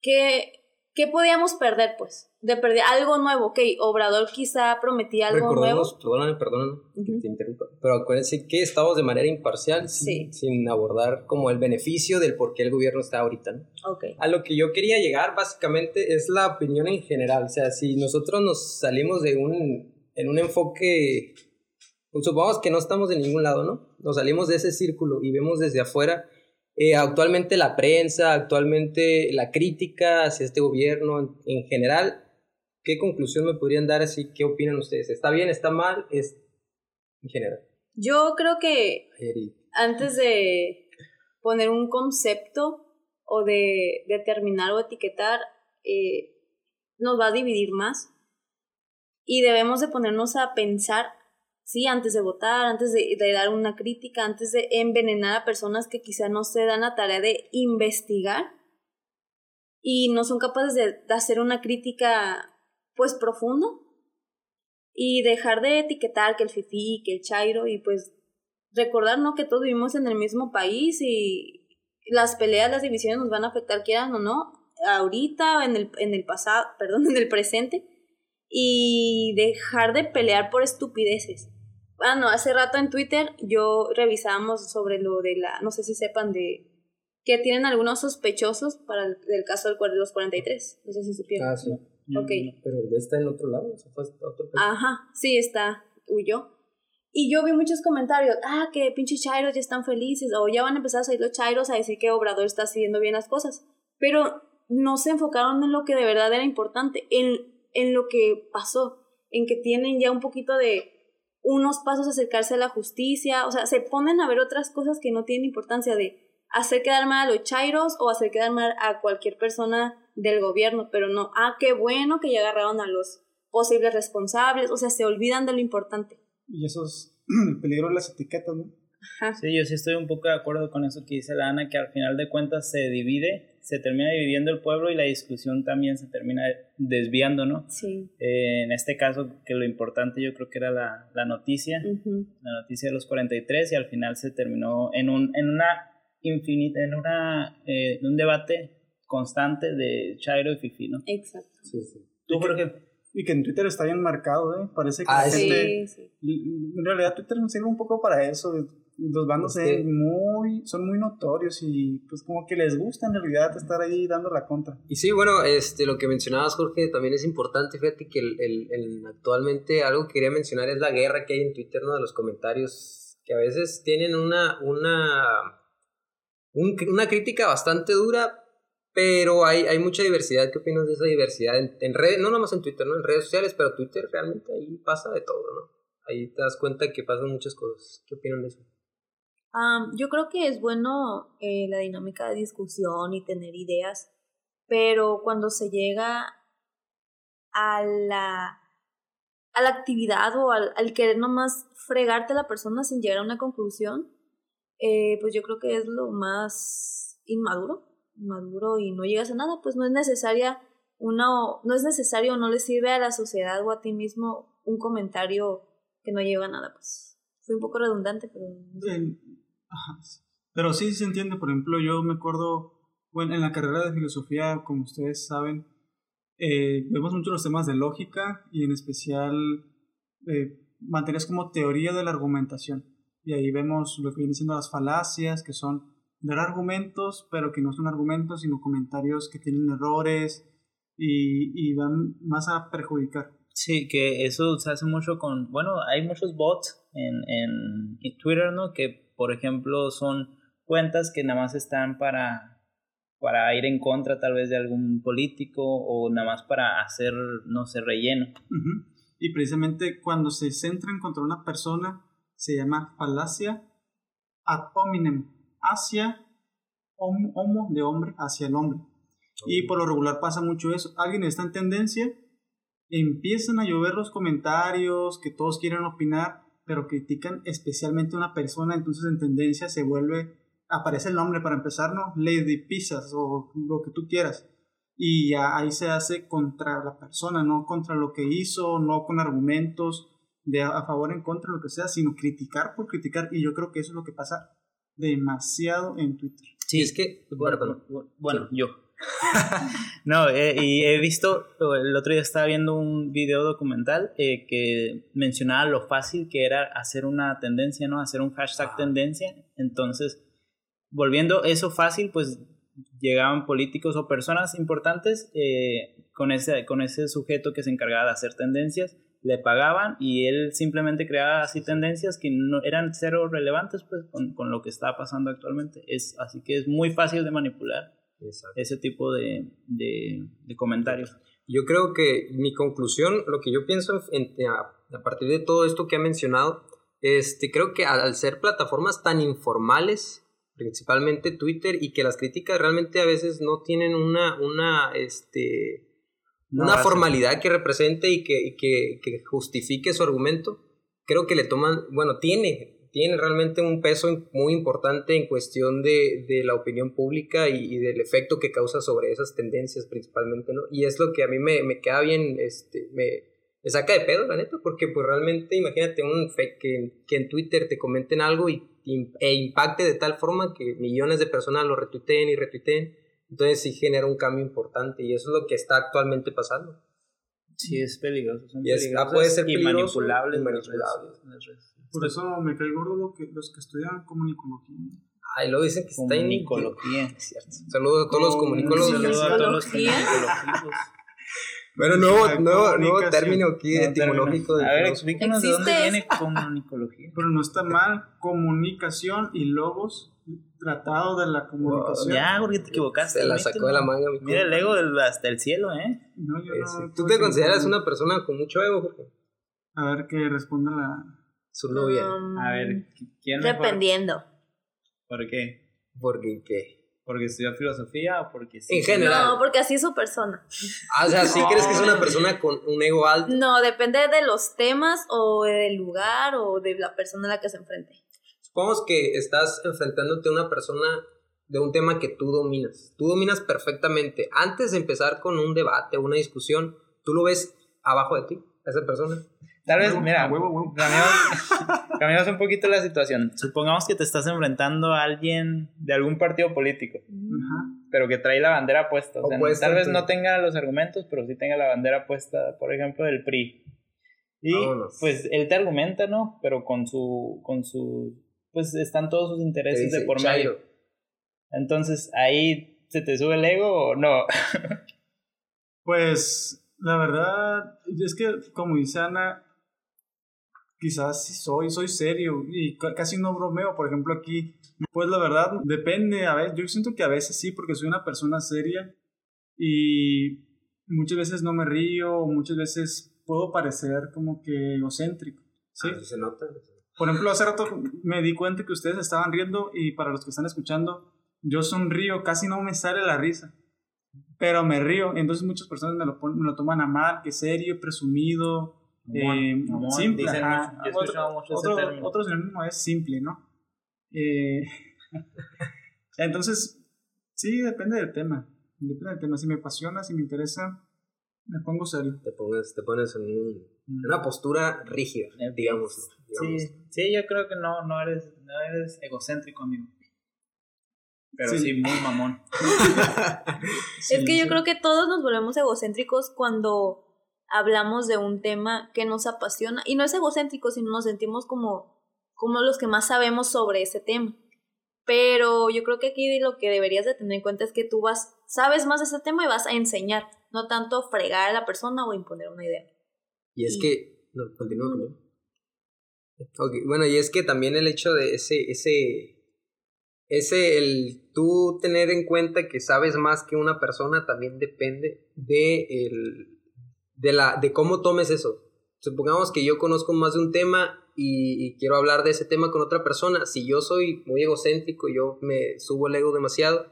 que ¿qué podíamos perder, pues? De perder algo nuevo, ok, Obrador quizá prometía algo nuevo. Perdóname, perdóname, te interrumpa, pero acuérdense que estamos de manera imparcial, sin, sin, abordar como el beneficio del por qué el gobierno está ahorita, ¿no? Okay. A lo que yo quería llegar, básicamente, es la opinión en general, o sea, si nosotros nos salimos de un, en un enfoque, pues supongamos que no estamos de ningún lado, ¿no? Nos salimos de ese círculo y vemos desde afuera eh, actualmente la prensa, actualmente la crítica hacia este gobierno en, general, ¿qué conclusión me podrían dar así? ¿Qué opinan ustedes? ¿Está bien, está mal? Es en general. Yo creo que antes de poner un concepto o de determinar o etiquetar, eh, nos va a dividir más y debemos de ponernos a pensar ¿sí? Antes de votar, antes de, dar una crítica, antes de envenenar a personas que quizá no se dan la tarea de investigar y no son capaces de, hacer una crítica pues profundo y dejar de etiquetar que el fifi, que el chairo y pues recordar ¿no? que todos vivimos en el mismo país y las peleas, las divisiones nos van a afectar quieran o no, ahorita, en el, en el pasado, perdón, en el presente y dejar de pelear por estupideces bueno, hace rato en Twitter yo revisábamos sobre lo de la, no sé si sepan de que tienen algunos sospechosos para el, caso del, de los 43, no sé si supieron. Ah, sí. Ok. Pero está en otro lado, se fue a otro país. Ajá, sí, está, huyó. Y yo vi muchos comentarios, ah, que pinches chairos ya están felices, o ya van a empezar a salir los chairos a decir que Obrador está haciendo bien las cosas. Pero no se enfocaron en lo que de verdad era importante, en, en lo que pasó, en que tienen ya un poquito de unos pasos a acercarse a la justicia, o sea, se ponen a ver otras cosas que no tienen importancia de hacer quedar mal a los chairos o hacer quedar mal a cualquier persona del gobierno, pero no, ah, qué bueno que ya agarraron a los posibles responsables, o sea, se olvidan de lo importante. Y eso es el peligro de las etiquetas, ¿no? Ajá. Sí, yo sí estoy un poco de acuerdo con eso que dice la Ana, que al final de cuentas se divide, se termina dividiendo el pueblo y la discusión también se termina desviando, ¿no? Sí. Eh, en este caso, que lo importante yo creo que era la, la noticia, la noticia de los 43 y al final se terminó en, un, en una infinita, en una, eh, un debate constante de Chairo y Fifi, ¿no? Exacto. Sí, sí. Tú, Jorge, Y que en Twitter está bien marcado, ¿eh? Parece que Ah, la gente... Sí, sí. En realidad Twitter nos sirve un poco para eso. Los bandos Es que- eh, muy, son muy notorios y pues como que les gusta en realidad estar ahí dando la contra. Y sí, bueno, este, lo que mencionabas, Jorge, también es importante. Fíjate que el, el- el- actualmente algo que quería mencionar es la guerra que hay en Twitter, ¿no? De los comentarios que a veces tienen una, una, un- una crítica bastante dura, pero hay, hay mucha diversidad. ¿Qué opinas de esa diversidad en, en redes? No nomás en Twitter, ¿no? En redes sociales, pero Twitter realmente ahí pasa de todo, ¿no? Ahí te das cuenta que pasan muchas cosas. ¿Qué opinan de eso? Am, yo creo que es bueno eh, la dinámica de discusión y tener ideas, pero cuando se llega a la, a la actividad o al, al querer nomás fregarte a la persona sin llegar a una conclusión, eh, pues yo creo que es lo más inmaduro, inmaduro y no llegas a nada, pues no es necesaria una, no es necesario no le sirve a la sociedad o a ti mismo un comentario que no lleva a nada, pues. Fui un poco redundante, pero... Pero sí se entiende, por ejemplo, yo me acuerdo, bueno, en la carrera de filosofía, como ustedes saben, eh, vemos mucho los temas de lógica y en especial eh, materias como teoría de la argumentación. Y ahí vemos lo que vienen siendo las falacias, que son dar argumentos, pero que no son argumentos, sino comentarios que tienen errores y, y van más a perjudicar. Sí, que eso se hace mucho con, bueno, hay muchos bots en, en, en Twitter, ¿no? Que, por ejemplo, son cuentas que nada más están para, para ir en contra tal vez de algún político o nada más para hacer, no sé, relleno. Ujú. Y precisamente cuando se centran contra una persona, se llama falacia ad hominem, hacia hom- homo de hombre, hacia el hombre. Y por lo regular pasa mucho eso. Alguien está en tendencia, empiezan a llover los comentarios, que todos quieren opinar, pero critican especialmente a una persona, entonces en tendencia se vuelve, aparece el nombre para empezar, ¿no? Lady Pizzas o lo que tú quieras. Y ya ahí se hace contra la persona, no contra lo que hizo, no con argumentos de a, favor, en contra, lo que sea, sino criticar por criticar. Y yo creo que eso es lo que pasa demasiado en Twitter. Sí, es que, Bueno, perdón. bueno, bueno, yo. no, eh, y he visto, el otro día estaba viendo un video documental eh, que mencionaba lo fácil que era hacer una tendencia, ¿no? Hacer un hashtag Ah. tendencia. Entonces, volviendo eso fácil, pues llegaban políticos o personas importantes eh, con, ese, con ese sujeto que se encargaba de hacer tendencias, le pagaban y él simplemente creaba así tendencias que no eran cero relevantes pues con, con lo que estaba pasando actualmente. Es, así que es muy fácil de manipular Exacto. ese tipo de, de, de comentarios. Yo creo que mi conclusión, lo que yo pienso en- a, a partir de todo esto que ha mencionado, este, creo que al, al ser plataformas tan informales, principalmente Twitter, y que las críticas realmente a veces no tienen una, una, este, No una formalidad que represente y que, y que, que justifique su argumento, creo que le toman, bueno, tiene, tiene realmente un peso muy importante en cuestión de, de la opinión pública y, y del efecto que causa sobre esas tendencias principalmente, ¿no? Y es lo que a mí me, me queda bien, este, me, me saca de pedo, la neta, porque pues realmente imagínate un fake que, que en Twitter te comenten algo y, e impacte de tal forma que millones de personas lo retuiteen y retuiteen, entonces sí genera un cambio importante y eso es lo que está actualmente pasando. Sí, es peligroso. Son Y es- ah, puede ser y manipulables. manipulables. las redes. Por eso me cae gordo lo que, los que estudian comunicología. Ay, luego dicen que está en... Comunicología. Es cierto. Saludos a todos los Comunicólogos. Saludos a todos los comunicólogos. Bueno, nuevo, nuevo, nuevo término aquí No, etimológico. A del ver, explícanos de dónde ¿Existe viene comunicología. Pero no está mal. Comunicación y logos. Tratado de la comunicación. Ya, porque te equivocaste. Se la sacó de la manga, mi Mira el ego del- hasta el cielo, ¿eh? No, yo no puedo ¿Tú te consideras una persona con mucho ego, Jorge? A ver que responda la. Su novia. Um, A ver, ¿quién mejor? Dependiendo. ¿Por qué? Porque, ¿qué? ¿Porque estudió filosofía o porque sí? En general. No, porque así es su persona. Ah, o sea, ¿sí crees que es una persona con un ego alto? No, depende de los temas o del lugar o de la persona a la que se enfrente. Supongamos que estás enfrentándote a una persona de un tema que tú dominas. Tú dominas perfectamente. Antes de empezar con un debate o una discusión, tú lo ves abajo de ti, a esa persona. Tal vez, mira, cambiamos, cambiamos un poquito la situación. Supongamos que te estás enfrentando a alguien de algún partido político, pero que trae la bandera puesta. O sea, tal vez no tenga los argumentos, pero sí tenga la bandera puesta, por ejemplo, del PRI. Y Vámonos. pues él te argumenta, ¿no? Pero con su, con su, pues están todos sus Te intereses dice, de por medio. Entonces, ahí se te sube el ego o no. Pues la verdad es que como dice Ana, quizás sí soy, soy serio y ca- casi no bromeo, por ejemplo aquí, pues la verdad depende, a veces, yo siento que a veces sí, porque soy una persona seria y muchas veces no me río, muchas veces puedo parecer como que egocéntrico, ¿sí? Ah, se nota. Por ejemplo, hace rato me di cuenta que ustedes estaban riendo y para los que están escuchando, yo sonrío, casi no me sale la risa, pero me río. Entonces muchas personas me lo, pon- me lo toman a mal, que serio, presumido, eh, simple. dicen ajá. Yo mucho otro, otro sinónimo es simple, ¿no? Eh, entonces, sí, depende del tema. Depende del tema. Si me apasiona, si me interesa, me pongo serio. Te pones, te pones en, un- en una postura rígida, digamos. Sí, sí, yo creo que no, no eres, no eres egocéntrico, amigo. Pero sí, Sí. muy mamón. es que yo creo que todos nos volvemos egocéntricos cuando hablamos de un tema que nos apasiona. Y no es egocéntrico, sino nos sentimos como, como los que más sabemos sobre ese tema. Pero yo creo que aquí lo que deberías de tener en cuenta es que tú vas, sabes más de ese tema y vas a enseñar, no tanto fregar a la persona o imponer una idea. Y es Y- que. No, continúa, continúa. Ok, bueno, y es que también el hecho de ese. ese ese, el tú tener en cuenta que sabes más que una persona también depende de, el, de, la, de cómo tomes eso. Supongamos que yo conozco más de un tema y, y quiero hablar de ese tema con otra persona. Si yo soy muy egocéntrico, yo me subo el ego demasiado,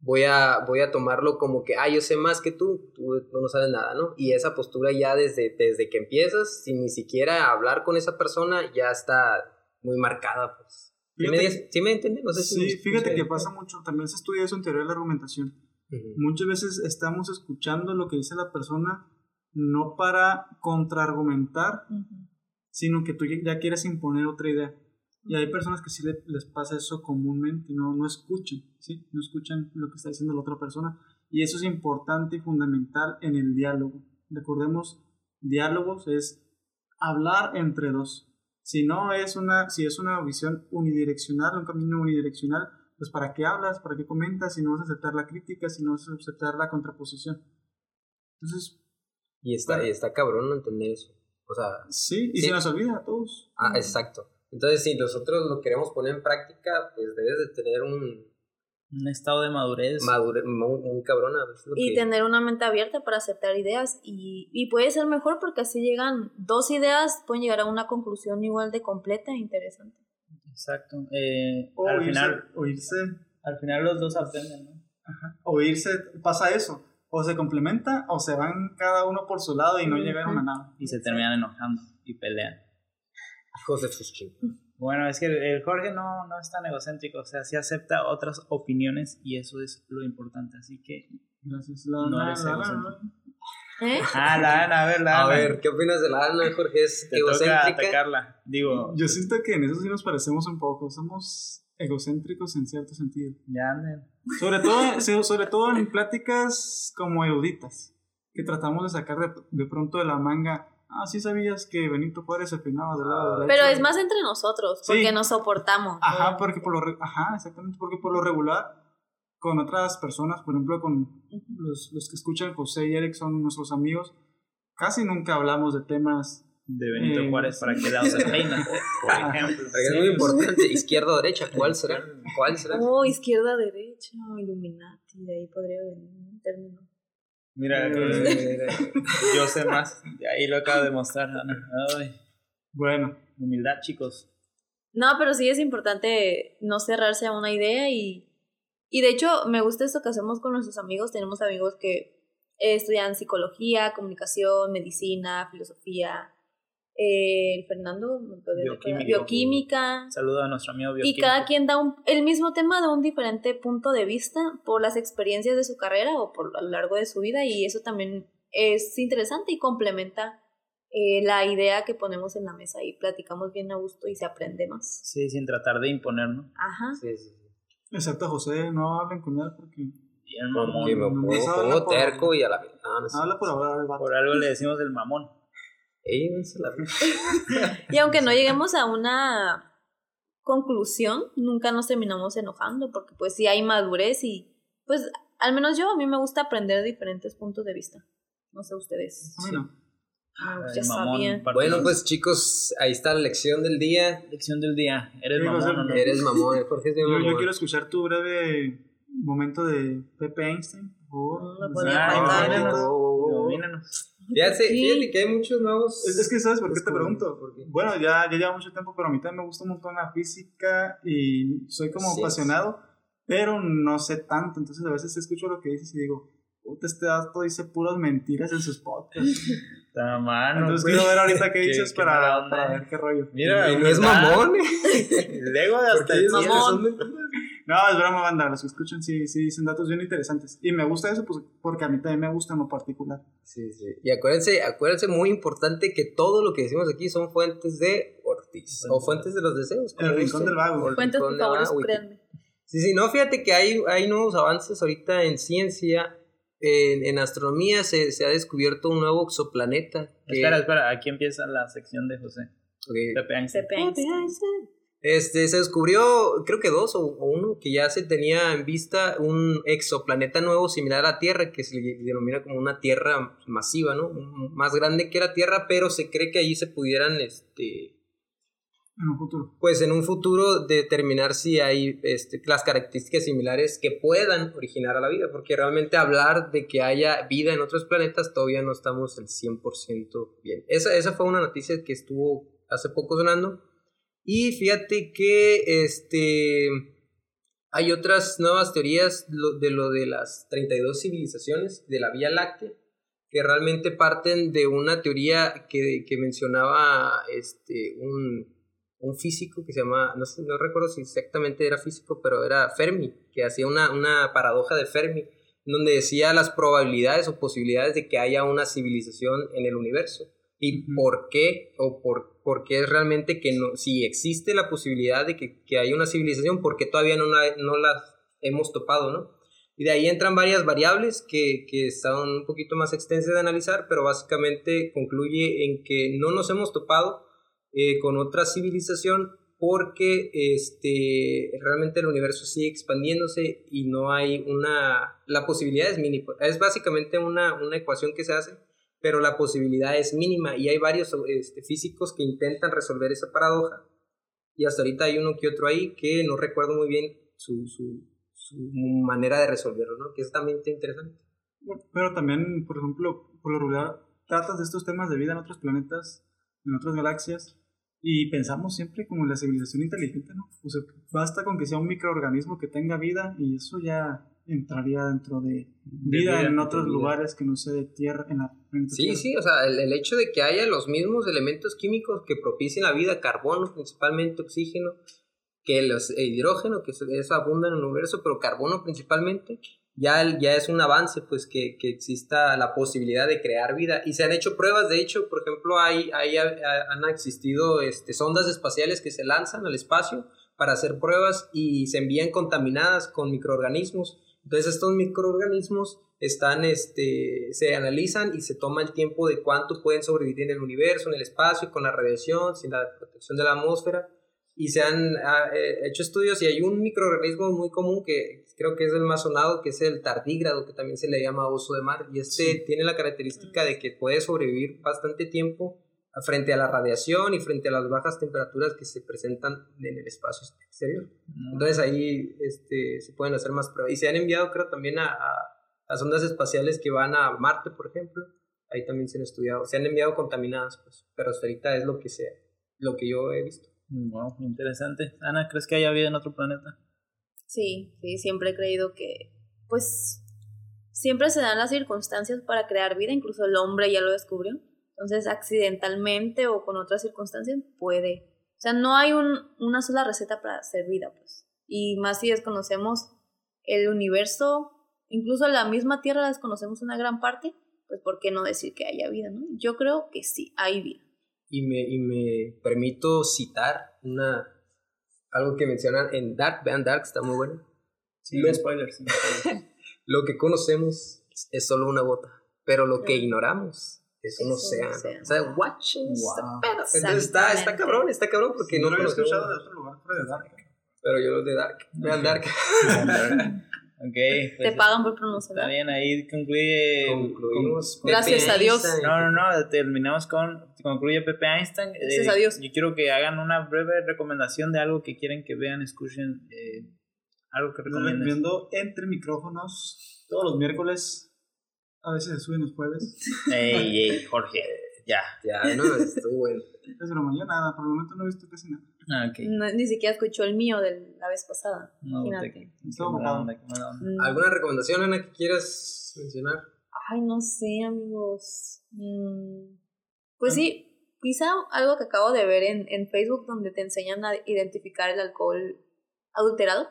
voy a, voy a tomarlo como que, ah, yo sé más que tú, tú no sabes nada, ¿no? Y esa postura ya desde, desde que empiezas, sin ni siquiera hablar con esa persona, ya está muy marcada, pues. ¿Sí me, Fíjate- ¿sí me entiendes? No sé si Sí, me- fíjate sé. que pasa mucho, también se estudia eso en teoría de la argumentación. Ujú. Muchas veces estamos escuchando lo que dice la persona no para contraargumentar, sino que tú ya- ya quieres imponer otra idea. Y hay personas que sí le- les pasa eso comúnmente, no, no escuchan, ¿sí? No escuchan lo que está diciendo la otra persona. Y eso es importante y fundamental en el diálogo. Recordemos, diálogos es hablar entre dos. Si no es una, si es una visión unidireccional, un camino unidireccional, pues ¿para qué hablas? ¿Para qué comentas? Si no vas a aceptar la crítica, si no vas a aceptar la contraposición. Entonces, Y está, y está cabrón no entender eso. O sea, sí, y Sí. se nos olvida a todos. ah, exacto. Entonces, si nosotros lo queremos poner en práctica, pues debes de tener un Un estado de madurez. madurez muy, muy cabrona. es lo Y que- tener una mente abierta para aceptar ideas y, y puede ser mejor porque así llegan dos ideas, pueden llegar a una conclusión igual de completa e interesante. Exacto. Eh, O al, oírse, final, oírse, al final los dos aprenden, ¿no? ajá, oírse, pasa eso. O se complementa o se van cada uno por su lado y no llegaron a nada. Y se terminan enojando y pelean. Hijos de sus. Bueno, es que el, Jorge no, no es tan egocéntrico, o sea, sí acepta otras opiniones y eso es lo importante. Así que. Gracias. La, No eres la- la- egocéntrico. ¿Eh? Ah, la Ana, a ver, la A Ana. ver, ¿qué opinas de la Ana, Jorge? ¿Es Te toca egocéntrica? atacarla. Digo, Yo siento que en eso sí nos parecemos un poco. Somos egocéntricos en cierto sentido. ya anden. Sobre todo, sobre todo en pláticas como eruditas, que tratamos de sacar de, de pronto de la manga. Ah, sí sabías que Benito Juárez se peinaba del lado derecho. Pero es más entre nosotros, porque Sí. nos soportamos. Ajá, porque por lo re- ajá, exactamente, porque por lo regular con otras personas, por ejemplo, con los, los que escuchan José y Eric son nuestros amigos, casi nunca hablamos de temas de Benito Eh, Juárez para que la se peina, por ejemplo. Porque es muy importante, izquierda o derecha, ¿cuál será? ¿Cuál será? Oh, izquierda, derecha, Illuminati, de ahí podría venir un término. Mira, Eh, yo sé más. Ahí lo acabo de mostrar, Ana. Ay, Bueno, humildad, chicos. No, pero sí es importante no cerrarse a una idea y, y de hecho me gusta esto que hacemos con nuestros amigos. Tenemos amigos que eh, estudian psicología, comunicación, medicina, filosofía. Eh, el Fernando, ¿me podría Bioquímica. bioquímica. Saludo a nuestro amigo Y bioquímico. cada quien da un, el mismo tema de un diferente punto de vista por las experiencias de su carrera o por a lo largo de su vida y eso también es interesante y complementa eh, la idea que ponemos en la mesa y platicamos bien a gusto y se aprende más. Sí, sin tratar de imponer, ¿no? Ajá. Sí, sí, sí. excepto a José, no hablen con él porque Y el mamón. Porque me pongo, terco y a la vez. No, no sé. habla. Por algo le decimos el mamón. Y aunque no lleguemos a una conclusión, nunca nos terminamos enojando porque pues sí hay madurez y pues al menos yo a mí me gusta aprender diferentes puntos de vista. No sé ustedes. A mí no. Ah, El ya mamón sabía. Bueno, pues chicos, ahí está la lección del día. Lección del día. ¿Eres Sí, mamón no? Eres mamón, Jorge es Yo, mamón. yo quiero escuchar tu breve momento de Pepe Einstein. favor. No lo podía Ah. Ilumínanos. Ilumínanos. Fíjate, Sí. fíjate que hay muchos nuevos. Es, es que, ¿sabes por qué te pregunto? ¿Por qué? Bueno, ya, ya lleva mucho tiempo, pero a mí también me gusta un montón la física y soy como Sí. apasionado, pero no sé tanto. Entonces, a veces escucho lo que dices y digo, puta, este dato dice puras mentiras en sus podcasts. Está mano. Entonces, güey. quiero ver ahorita qué Qué- dices qué para, ver qué rollo. Mira, no es mamón. Luego hasta Porque el mamón. No, es broma, banda. Los que escuchan sí, sí dicen datos bien interesantes. Y me gusta eso pues, porque a mí también me gusta en lo particular. Sí, sí. Y acuérdense, acuérdense muy importante que todo lo que decimos aquí son fuentes de Ortiz. O fuentes de los deseos. El rincón gusten. del vago. El Cuentes, por favor, vago, créanme. Sí, sí, no, fíjate que hay, hay nuevos avances ahorita en ciencia. En, en astronomía se, se ha descubierto un nuevo exoplaneta. que- Espera, espera. Aquí empieza la sección de José. Ok. Pepe Einstein. Pepe Einstein. Este, se descubrió, creo que dos o, o uno, que ya se tenía en vista un exoplaneta nuevo similar a Tierra, que se denomina como una Tierra masiva, ¿no? Más grande que la Tierra, pero se cree que allí se pudieran, este, En un futuro. pues en un futuro determinar si hay este, las características similares que puedan originar a la vida, porque realmente hablar de que haya vida en otros planetas todavía no estamos al 100% bien. Esa, esa fue una noticia que estuvo hace poco sonando. Y fíjate que este, hay otras nuevas teorías de lo de las 32 civilizaciones de la Vía Láctea que realmente parten de una teoría que, que mencionaba este, un, un físico que se llama, no, sé, no recuerdo si exactamente era físico, pero era Fermi, que hacía una, una paradoja de Fermi, donde decía las probabilidades o posibilidades de que haya una civilización en el universo. Y por qué, o por, por qué es realmente que no, si existe la posibilidad de que, que haya una civilización, ¿por qué todavía no no la hemos topado, no? Y de ahí entran varias variables que, que están un poquito más extensas de analizar, pero básicamente concluye en que no nos hemos topado eh, con otra civilización porque este, realmente el universo sigue expandiéndose y no hay una... La posibilidad es mínima. Es básicamente una, una ecuación que se hace, pero la posibilidad es mínima y hay varios este, físicos que intentan resolver esa paradoja y hasta ahorita hay uno que otro ahí que no recuerdo muy bien su, su, su manera de resolverlo, ¿no? Que es también interesante. Pero también, por ejemplo, por lo regular, tratas de estos temas de vida en otros planetas, en otras galaxias, y pensamos siempre como en la civilización inteligente, ¿no? O sea, basta con que sea un microorganismo que tenga vida y eso ya entraría dentro de vida vida, en otros vida. lugares que no sea de tierra, en la Sí, Tierra. sí, o sea, el, el hecho de que haya los mismos elementos químicos que propicien la vida, carbono principalmente, oxígeno, que los e hidrógeno, que eso, eso abunda en el universo, pero carbono principalmente, ya, ya es un avance, pues que, que exista la posibilidad de crear vida. Y se han hecho pruebas, de hecho, por ejemplo, hay, hay, ha- han existido este, sondas espaciales que se lanzan al espacio para hacer pruebas y se envían contaminadas con microorganismos. Entonces estos microorganismos están, este, se analizan y se toma el tiempo de cuánto pueden sobrevivir en el universo, en el espacio, con la radiación, sin la protección de la atmósfera. y se han ah, eh, hecho estudios y hay un microorganismo muy común que creo que es el más sonado, que es el tardígrado, que también se le llama oso de mar, y este tiene la característica de que puede sobrevivir bastante tiempo frente a la radiación y frente a las bajas temperaturas que se presentan en el espacio exterior. Entonces ahí este, se pueden hacer más pruebas. Y se han enviado, creo, también a, a, sondas espaciales que van a Marte, por ejemplo. Ahí también se han estudiado. Se han enviado contaminadas, pues, pero hasta ahorita es lo que, se, lo que yo he visto. Wow, interesante. Ana, ¿crees que haya vida en otro planeta? Sí, sí, siempre he creído que, pues, siempre se dan las circunstancias para crear vida, incluso el hombre ya lo descubrió. Entonces, accidentalmente o con otras circunstancias, puede. O sea, no hay un, una sola receta para hacer vida, pues. Y más si desconocemos el universo, incluso la misma Tierra la desconocemos una gran parte, pues, ¿por qué no decir que haya vida, no? Yo creo que sí, hay vida y me, y me permito citar una, algo que mencionan en Dark, vean Dark, está muy bueno. Sí, lo, spoilers. lo que conocemos es solo una gota, pero lo que ignoramos es un océano. O sea, watch wow. Entonces está, está cabrón, está cabrón porque no, lo he escuchado de otro lugar fuera de Dark. Pero yo lo de Dark. Vean Dark. Okay, pues Te pagan por pronunciar. Está bien, ahí concluye. Concluimos. Gracias a Dios. No, no, no, terminamos con. Concluye Pepe Einstein. Gracias a Dios. Yo quiero que hagan una breve recomendación de algo que quieren que vean, escuchen. Eh, algo que recomienden. Viendo entre micrófonos todos los miércoles. A veces se suben los jueves. Ey, ey, Jorge. Ya. Ya, no, estuvo bueno. Es broma, yo nada, por el momento no he visto casi nada. Ah, okay. ni siquiera escuchó el mío de la vez pasada. No, Imagínate. Mm. ¿Alguna recomendación, Ana, que quieras mencionar? Ay, no sé, amigos. Mm, pues sí, quizá algo que acabo de ver en, en Facebook donde te enseñan a identificar el alcohol adulterado.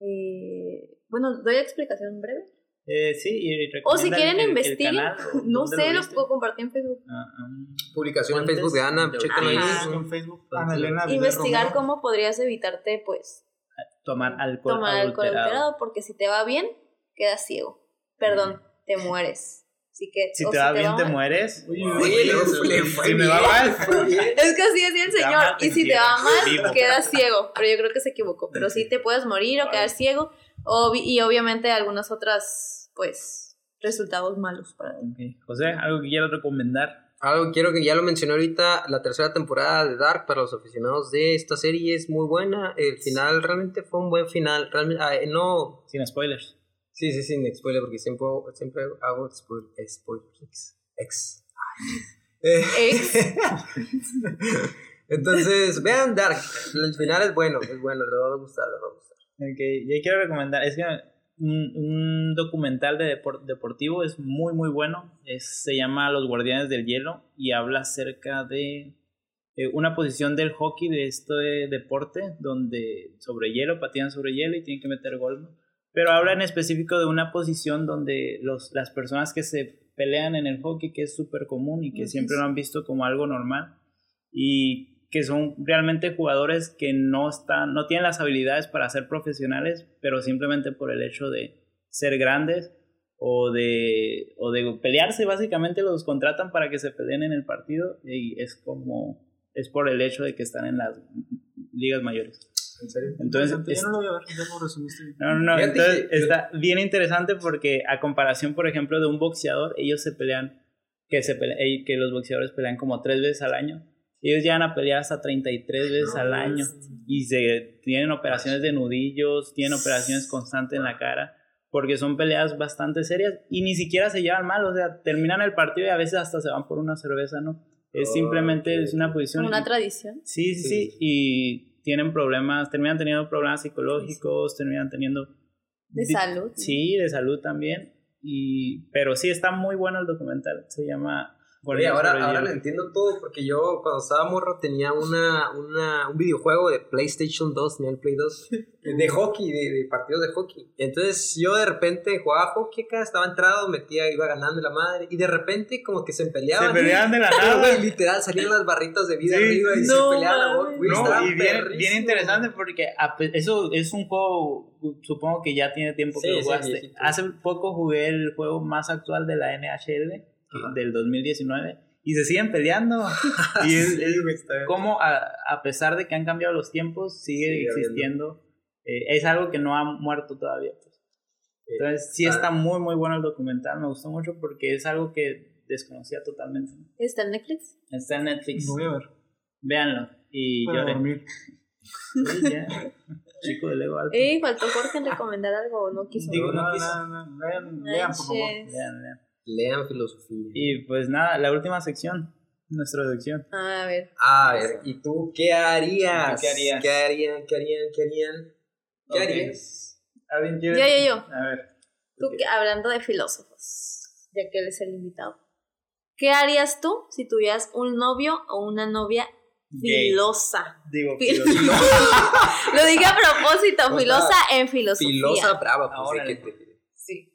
Eh, bueno, doy explicación breve. Eh, sí, y o si quieren investiguen, no sé, lo, puedo compartir en Facebook. Ah, um, Publicación en Facebook de Ana, chequen ahí. En Facebook, Ana Elena Investigar cómo podrías evitarte, pues, tomar alcohol tomar alcohol adulterado. porque si te va bien, quedas ciego. Perdón, te mueres. Así que, si te va bien, te mueres. Uy, si me va mal. Es que así decía el Señor. Y si te va mal, quedas ciego. Pero yo creo que se equivocó. Pero sí te puedes morir o quedar ciego. y obviamente algunas otras pues, resultados malos para él. José, ¿algo que quieras recomendar? Algo quiero que ya lo mencioné ahorita, la tercera temporada de Dark para los aficionados de esta serie es muy buena. El final realmente fue un buen final. Realmente, ah, no. Sin spoilers. Sí, sí, sin spoilers, porque siempre, siempre hago spoilers. Ex. Ex. Entonces, vean Dark. El final es bueno, es bueno, le va a gustar, le va a gustar. Ok, ya quiero recomendar. Es que un, documental de deportivo, es muy muy bueno, es, se llama Los Guardianes del Hielo y habla acerca de eh, una posición del hockey de este deporte donde sobre hielo, patinan sobre hielo y tienen que meter gol, pero habla en específico de una posición donde los, las personas que se pelean en el hockey, que es súper común y que siempre lo han visto como algo normal, y que son realmente jugadores que no están, no tienen las habilidades para ser profesionales, pero simplemente por el hecho de ser grandes o de, o de pelearse, básicamente los contratan para que se peleen en el partido y es como, es por el hecho de que están en las ligas mayores. ¿En serio? Entonces, no lo voy a ver, ya lo resumiste No, no, no, entonces está bien interesante porque a comparación, por ejemplo, de un boxeador, ellos se pelean, que, se pelean, que los boxeadores pelean como tres veces al año ellos llegan a pelear hasta 33 veces al año y se tienen operaciones de nudillos, tienen operaciones constantes en la cara, porque son peleas bastante serias y ni siquiera se llevan mal, o sea, terminan el partido y a veces hasta se van por una cerveza, ¿no? Es simplemente es una posición. Una tradición. Sí, sí, sí, y tienen problemas, terminan teniendo problemas psicológicos, terminan teniendo... De salud. Sí, de salud también. Y, pero sí, está muy bueno el documental. Se llama Oye, ahora, ahora lo entiendo todo porque yo cuando estaba morro tenía una, una, un videojuego de PlayStation 2, tenía el Play 2, de hockey, de, partidos de hockey. Entonces yo de repente jugaba hockey acá, estaba entrado, metía, iba ganando la madre y de repente como que se peleaban. Se peleaban de la nada. literal, salían las barritas de vida arriba y se peleaban. no, y bien, bien, interesante porque eso es un juego, supongo que ya tiene tiempo que lo jugaste. Hace poco jugué el juego más actual de la NHL del 2019 y se siguen peleando. y es, es como a, a pesar de que han cambiado los tiempos, sigue Sigue existiendo. Eh, es algo que no ha muerto todavía. pues. Entonces sí Ah. está muy muy bueno el documental, me gustó mucho porque es algo que desconocía totalmente. ¿Está en Netflix? Está en Netflix, Voy a ver. véanlo y Para lloren. dormir. Sí, ya. Chico de Lego alto. Eh, faltó Jorge en recomendar algo, no quiso. Digo, no no, quiso. no, no, lean, lean, por favor. Vean, vean. Lean filosofía. Y pues nada, la última sección, nuestra sección. A ver. A ver, ¿y tú qué harías? ¿Tú qué harías? ¿Qué harían? ¿Qué harían? ¿Qué harían? ¿Qué harías? ¿Alguien quiere? Yo, yo, yo. A ver. Tú, que- hablando de filósofos, ya que él es el invitado. ¿Qué harías tú si tuvieras un novio o una novia Gay. filosa? Digo, Fil- filósofo. Lo dije a propósito, filosa en filosofía. Filosa brava, pues, Ahora. ¿de qué te- Sí.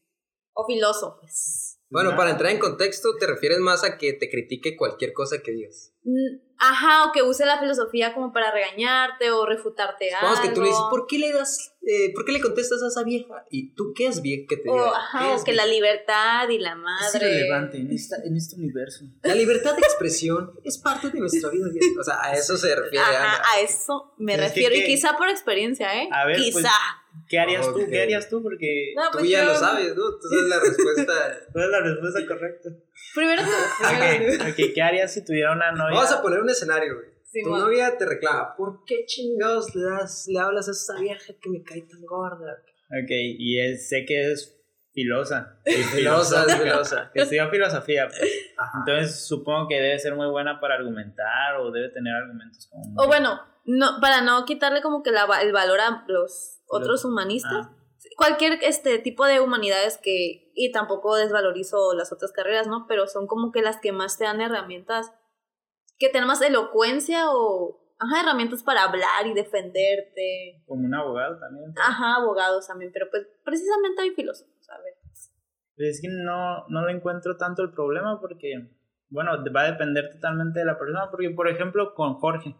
O filósofos. Bueno, No. para entrar en contexto, te refieres más a que te critique cualquier cosa que digas. Mm, Ajá, o que use la filosofía como para regañarte o refutarte Vamos algo. que tú le dices, ¿por qué le das, eh, por qué le contestas a esa vieja? ¿Y tú qué es vieja que te O, diga? ajá, ¿Qué o es que vieja? la libertad y la Es madre. irrelevante en, esta, en este universo. La libertad de expresión es parte de nuestra vida. O sea, a eso se refiere. Ajá, Ana. a eso me Es que refiero. qué- Y quizá por experiencia, ¿eh? A ver, pues, quizá. ¿Qué harías Ok. tú? ¿Qué harías tú? Porque No, Tú pues ya yo- lo sabes, ¿no? Tú sabes la respuesta. ¿cuál es la respuesta correcta? Primero tú. tú. Ok, ¿qué harías si tuviera una novia? Vamos a poner un escenario, güey. Tu Simón. novia te reclama, ¿por qué chingados le, das, le hablas a esa vieja que me cae tan gorda? Ok, y es- sé que es filosa. Filosa, es filosa. Que estudió filosofía. pues. Ajá. Entonces supongo que debe ser muy buena para argumentar o debe tener argumentos como... O bueno, no, para no quitarle como que la el valor a los otros humanistas. Ah, Cualquier este tipo de humanidades que, y tampoco desvalorizo las otras carreras, ¿no? Pero son como que las que más te dan herramientas, que tienen más elocuencia o, ajá, herramientas para hablar y defenderte. como un abogado también. pues. Ajá, abogados también, pero pues precisamente hay filósofos, a ver. Pero es que no, no le encuentro tanto el problema porque, bueno, va a depender totalmente de la persona. Porque, por ejemplo, con Jorge,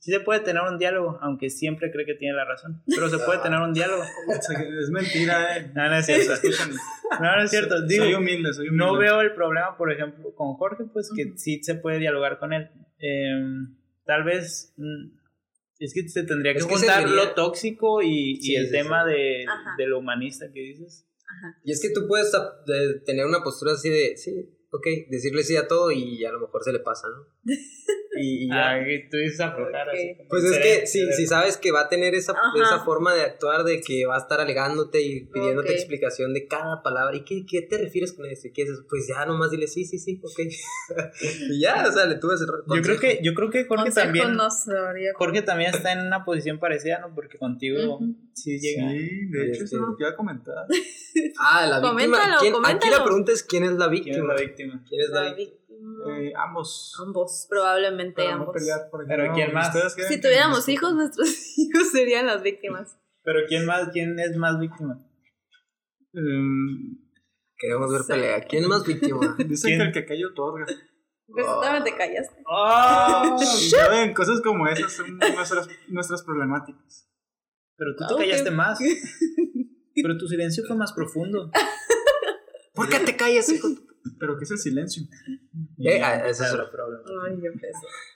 sí se puede tener un diálogo, aunque siempre cree que tiene la razón. Pero se puede tener un diálogo. Es mentira, eh. No, no es cierto. No, no es cierto. Digo, soy humilde, soy humilde. no veo el problema, por ejemplo, con Jorge, pues que sí se puede dialogar con él. Em, tal vez mm, es que se tendría que Es que juntar serviría- lo tóxico y, el sí, tema sí. de, Ajá. de lo humanista que dices. Y es que tú puedes de- tener una postura así de, sí, ok, decirle sí a todo y a lo mejor se le pasa, ¿no? Y, y ya. Ah, que tú dices aflojar así Ok. como Pues es que si, cere- si sabes que va a tener esa, esa forma de actuar, de que va a estar alegándote y pidiéndote explicación de cada palabra, ¿y qué, qué te refieres con eso? ¿Y qué es eso? Pues ya nomás dile sí, sí, sí, ok. y ya, o sea, le tuve ese Yo creo que, yo creo que Jorge Consejo también, no sabría. Jorge también está en una posición parecida, ¿no? Porque contigo sí llega. Sí, de hecho, Este- eso es lo que iba a comentar. Ah, la víctima. Coméntalo, ¿Quién- aquí la pregunta es quién es la ¿Quién es víctima. la víctima? ¿Quién es La víctima? Eh, ambos. ambos, probablemente Para no ambos. pelear, por Pero. ¿quién más? ¿Ustedes creen Si que- tuviéramos hijos, nuestros hijos serían las víctimas. Pero ¿quién más, quién es más víctima? Em, Queremos ver Sí. pelea. ¿Quién es más víctima? dicen ¿Quién? que el que calla otorga. Precisamente callaste. ¡Oh! ¿Saben? Cosas como esas son nuestras, nuestras problemáticas. Pero tú te callaste más. Pero tu silencio fue más profundo. ¿Por qué te callas, hijo? Pero ¿qué es el silencio? Eh, ah, ese es otro. problema. Ay.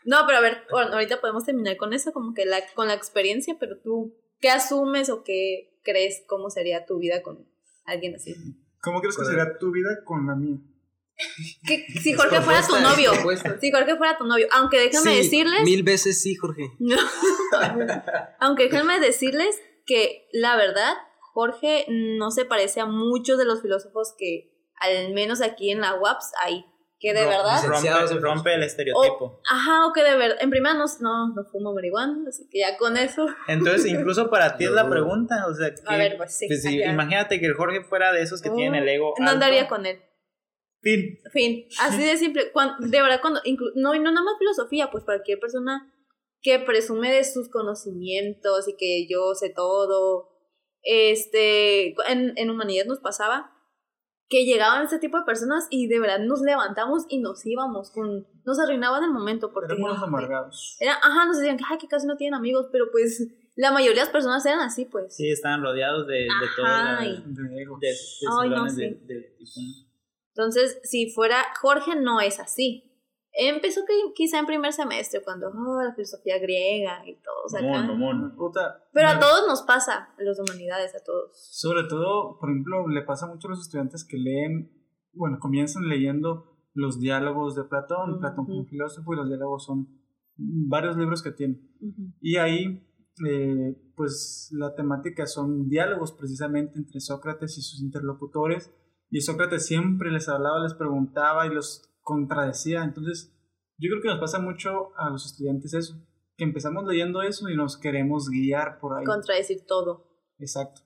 No, pero a ver, bueno, ahorita podemos terminar con eso, como que la, con la experiencia, pero tú, ¿qué asumes o qué crees cómo sería tu vida con alguien así? ¿Cómo crees que será tu vida con la mía? Que, si Jorge fuera tu novio, si Jorge fuera tu novio, aunque déjame Sí, decirles, Mil veces sí, Jorge. No. Aunque déjenme decirles que la verdad, Jorge no se parece a muchos de los filósofos que al menos aquí en la UAPS hay. Que de verdad. Licenciados Rompe, rompe el estereotipo. Ajá, o que de verdad. En primera no, no, no fumo marihuana, así que ya con eso. Entonces, incluso para ti es la pregunta. O sea, que, A ver, pues sí. pues, imagínate que el Jorge fuera de esos que Oh, tienen el ego. No alto. andaría con él. Fin. Fin. Así de simple. Cuan- de verdad, cuando. inclu- no, y no nada más filosofía, pues cualquier persona que presume de sus conocimientos y que yo sé todo. Este. En, en humanidad nos pasaba que llegaban ese tipo de personas y de verdad nos levantamos y nos íbamos. con Nos arruinaban el momento porque. Éramos los amargados. era, ajá, nos decían que, ay, que casi no tienen amigos, pero pues la mayoría de las personas eran así, pues. Sí, estaban rodeados de, de todo. La- De de, de Ay, no, salones sí. de- de. Entonces, si fuera Jorge, no es así. Empezó que, quizá en primer semestre, cuando oh, la filosofía griega y todo. O sea, acá. Mono, mono. Puta, Pero a todos nos pasa, a los de humanidades, a todos. Sobre todo, por ejemplo, le pasa mucho a los estudiantes que leen, bueno, comienzan leyendo los diálogos de Platón, Platón como filósofo, y los diálogos son varios libros que tiene. Y ahí, eh, pues la temática son diálogos precisamente entre Sócrates y sus interlocutores. Y Sócrates siempre les hablaba, les preguntaba y los contradecía. Entonces, yo creo que nos pasa mucho a los estudiantes eso, que empezamos leyendo eso y nos queremos guiar por ahí. Contradecir todo. Exacto.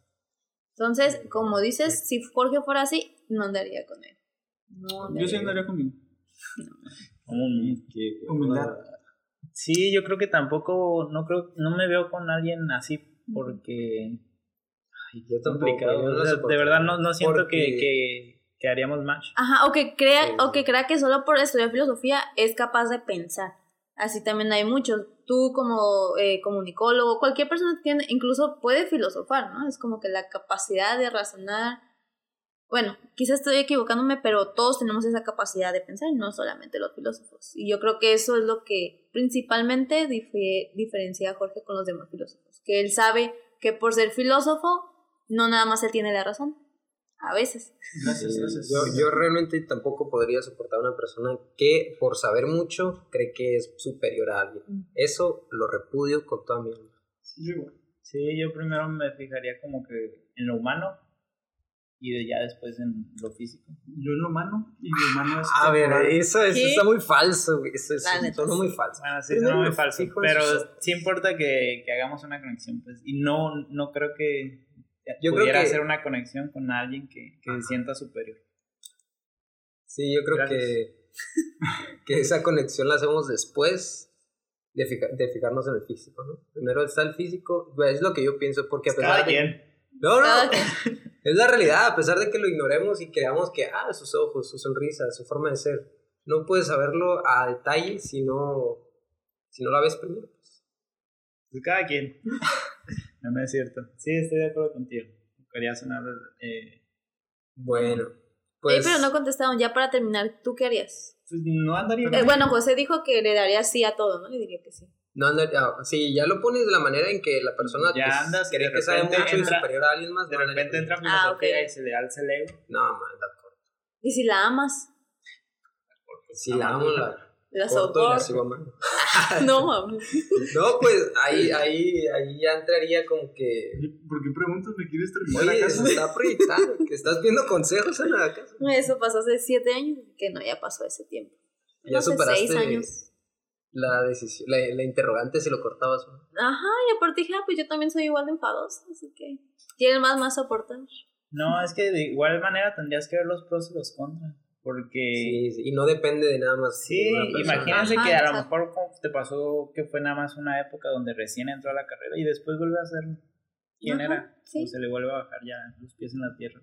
Entonces, como dices, si Jorge fuera así, no andaría con él. No Yo sí andaría conmigo. Como un- Humildad. Sí, yo creo que tampoco, no creo, no me veo con alguien así porque Yo tampoco. complicado. yo no de verdad no, no siento Porque- que, que, que haríamos match. Ajá, o que, crea, Sí, o sí. que crea que solo por estudiar filosofía es capaz de pensar. Así también hay muchos. Tú como eh, comunicólogo, cualquier persona tiene, incluso puede filosofar, ¿no? Es como que la capacidad de razonar. Bueno, quizás estoy equivocándome, pero todos tenemos esa capacidad de pensar, no solamente los filósofos. Y yo creo que eso es lo que principalmente dife- diferencia a Jorge con los demás filósofos. Que él sabe que por ser filósofo, no nada más él tiene la razón. A veces. Gracias, Sí, gracias. Yo, yo realmente tampoco podría soportar a una persona que por saber mucho cree que es superior a alguien. Mm. Eso lo repudio con toda mi alma. Yo igual. Sí, yo primero me fijaría como que en lo humano y de ya después en lo físico. Yo en lo humano y lo humano es. A ver, eso, eso está muy falso, güey. Eso, eso suena sí. muy falso. Bueno, sí, Primero suena muy falso, pero sí importa que, que hagamos una conexión, pues, y no, no creo que Yo creo pudiera que- hacer una conexión con alguien que, que se sienta superior. Sí, yo creo Gracias. que, que esa conexión la hacemos después de, fija- de fijarnos en el físico, ¿no? Primero está el físico, pues, es lo que yo pienso, porque a pesar Cada de... quien. No, no, es la realidad, a pesar de que lo ignoremos y creamos que, ah, sus ojos, su sonrisa, su forma de ser, no puedes saberlo a detalle si no, si no la ves primero. pues. Pues cada quien. No, no es cierto. Sí, estoy de acuerdo contigo. Quería sonar. Eh, Bueno, pues... pero no contestaron. Ya para terminar, ¿tú qué harías? pues no andaría. Eh, bueno, José dijo que le daría sí a todo, ¿no? Le diría que sí. No, anda- ah, sí, ya lo pones de la manera en que la persona Ya pues, andas y cree de que sabe repente mucho y entra- superior a alguien más. de andaría repente entra él. filosofía Ah, ok. y se le alza el ego. No, man, la corto. ¿Y si la amas? Si la amo, la La corto y la soporto. No, mames. No, pues ahí, ahí, ahí ya entraría como que. ¿Por qué preguntas? ¿Me quieres terminar Oye, la casa? está proyectando, que estás viendo consejos en la casa. Eso pasó hace siete años. Que no, ya pasó ese tiempo. Ya sé, superaste seis años. la decisión, la, la interrogante si lo cortabas. ¿no? Ajá, y aparte dije, ah, pues yo también soy igual de enfadosa, así que. ¿Quieren más, más soportar? No, es que de igual manera tendrías que ver los pros y los contras. Porque. Sí, sí, y no depende de nada más. Sí, imagínense Ajá, que a lo mejor te pasó que fue nada más una época donde recién entró a la carrera y después vuelve a ser quién Ajá, era. sí. O se le vuelve a bajar ya los pies en la tierra.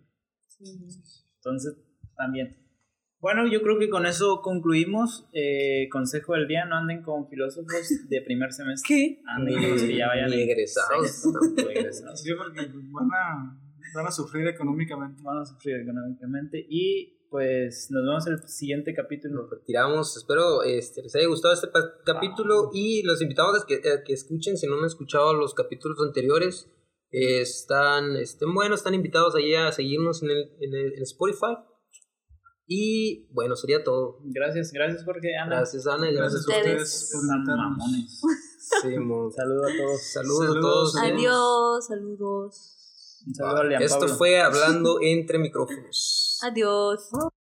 Entonces, también. Bueno, yo creo que con eso concluimos. Eh, consejo del día, no anden con filósofos de primer semestre. ¿Qué? Anden con los que ya vayan Ni egresados. egresados. Sí, porque van a, van a sufrir económicamente. Van a sufrir económicamente. Y pues nos vemos en el siguiente capítulo. Nos retiramos. Espero este, les haya gustado este capítulo y los invitamos a que, a que escuchen. Si no han escuchado los capítulos anteriores, eh, están, este, bueno, están invitados ahí a seguirnos en, el, en, el- en Spotify. Y bueno, sería todo. Gracias, gracias Jorge, Ana. Gracias, Ana, y gracias, Gracias a ustedes. por mamones. Sí, Saludos a todos. Saludos, a Saludos. todos. Adiós, saludos. Un saludo a Esto Pablo. fue Hablando entre micrófonos. Adiós.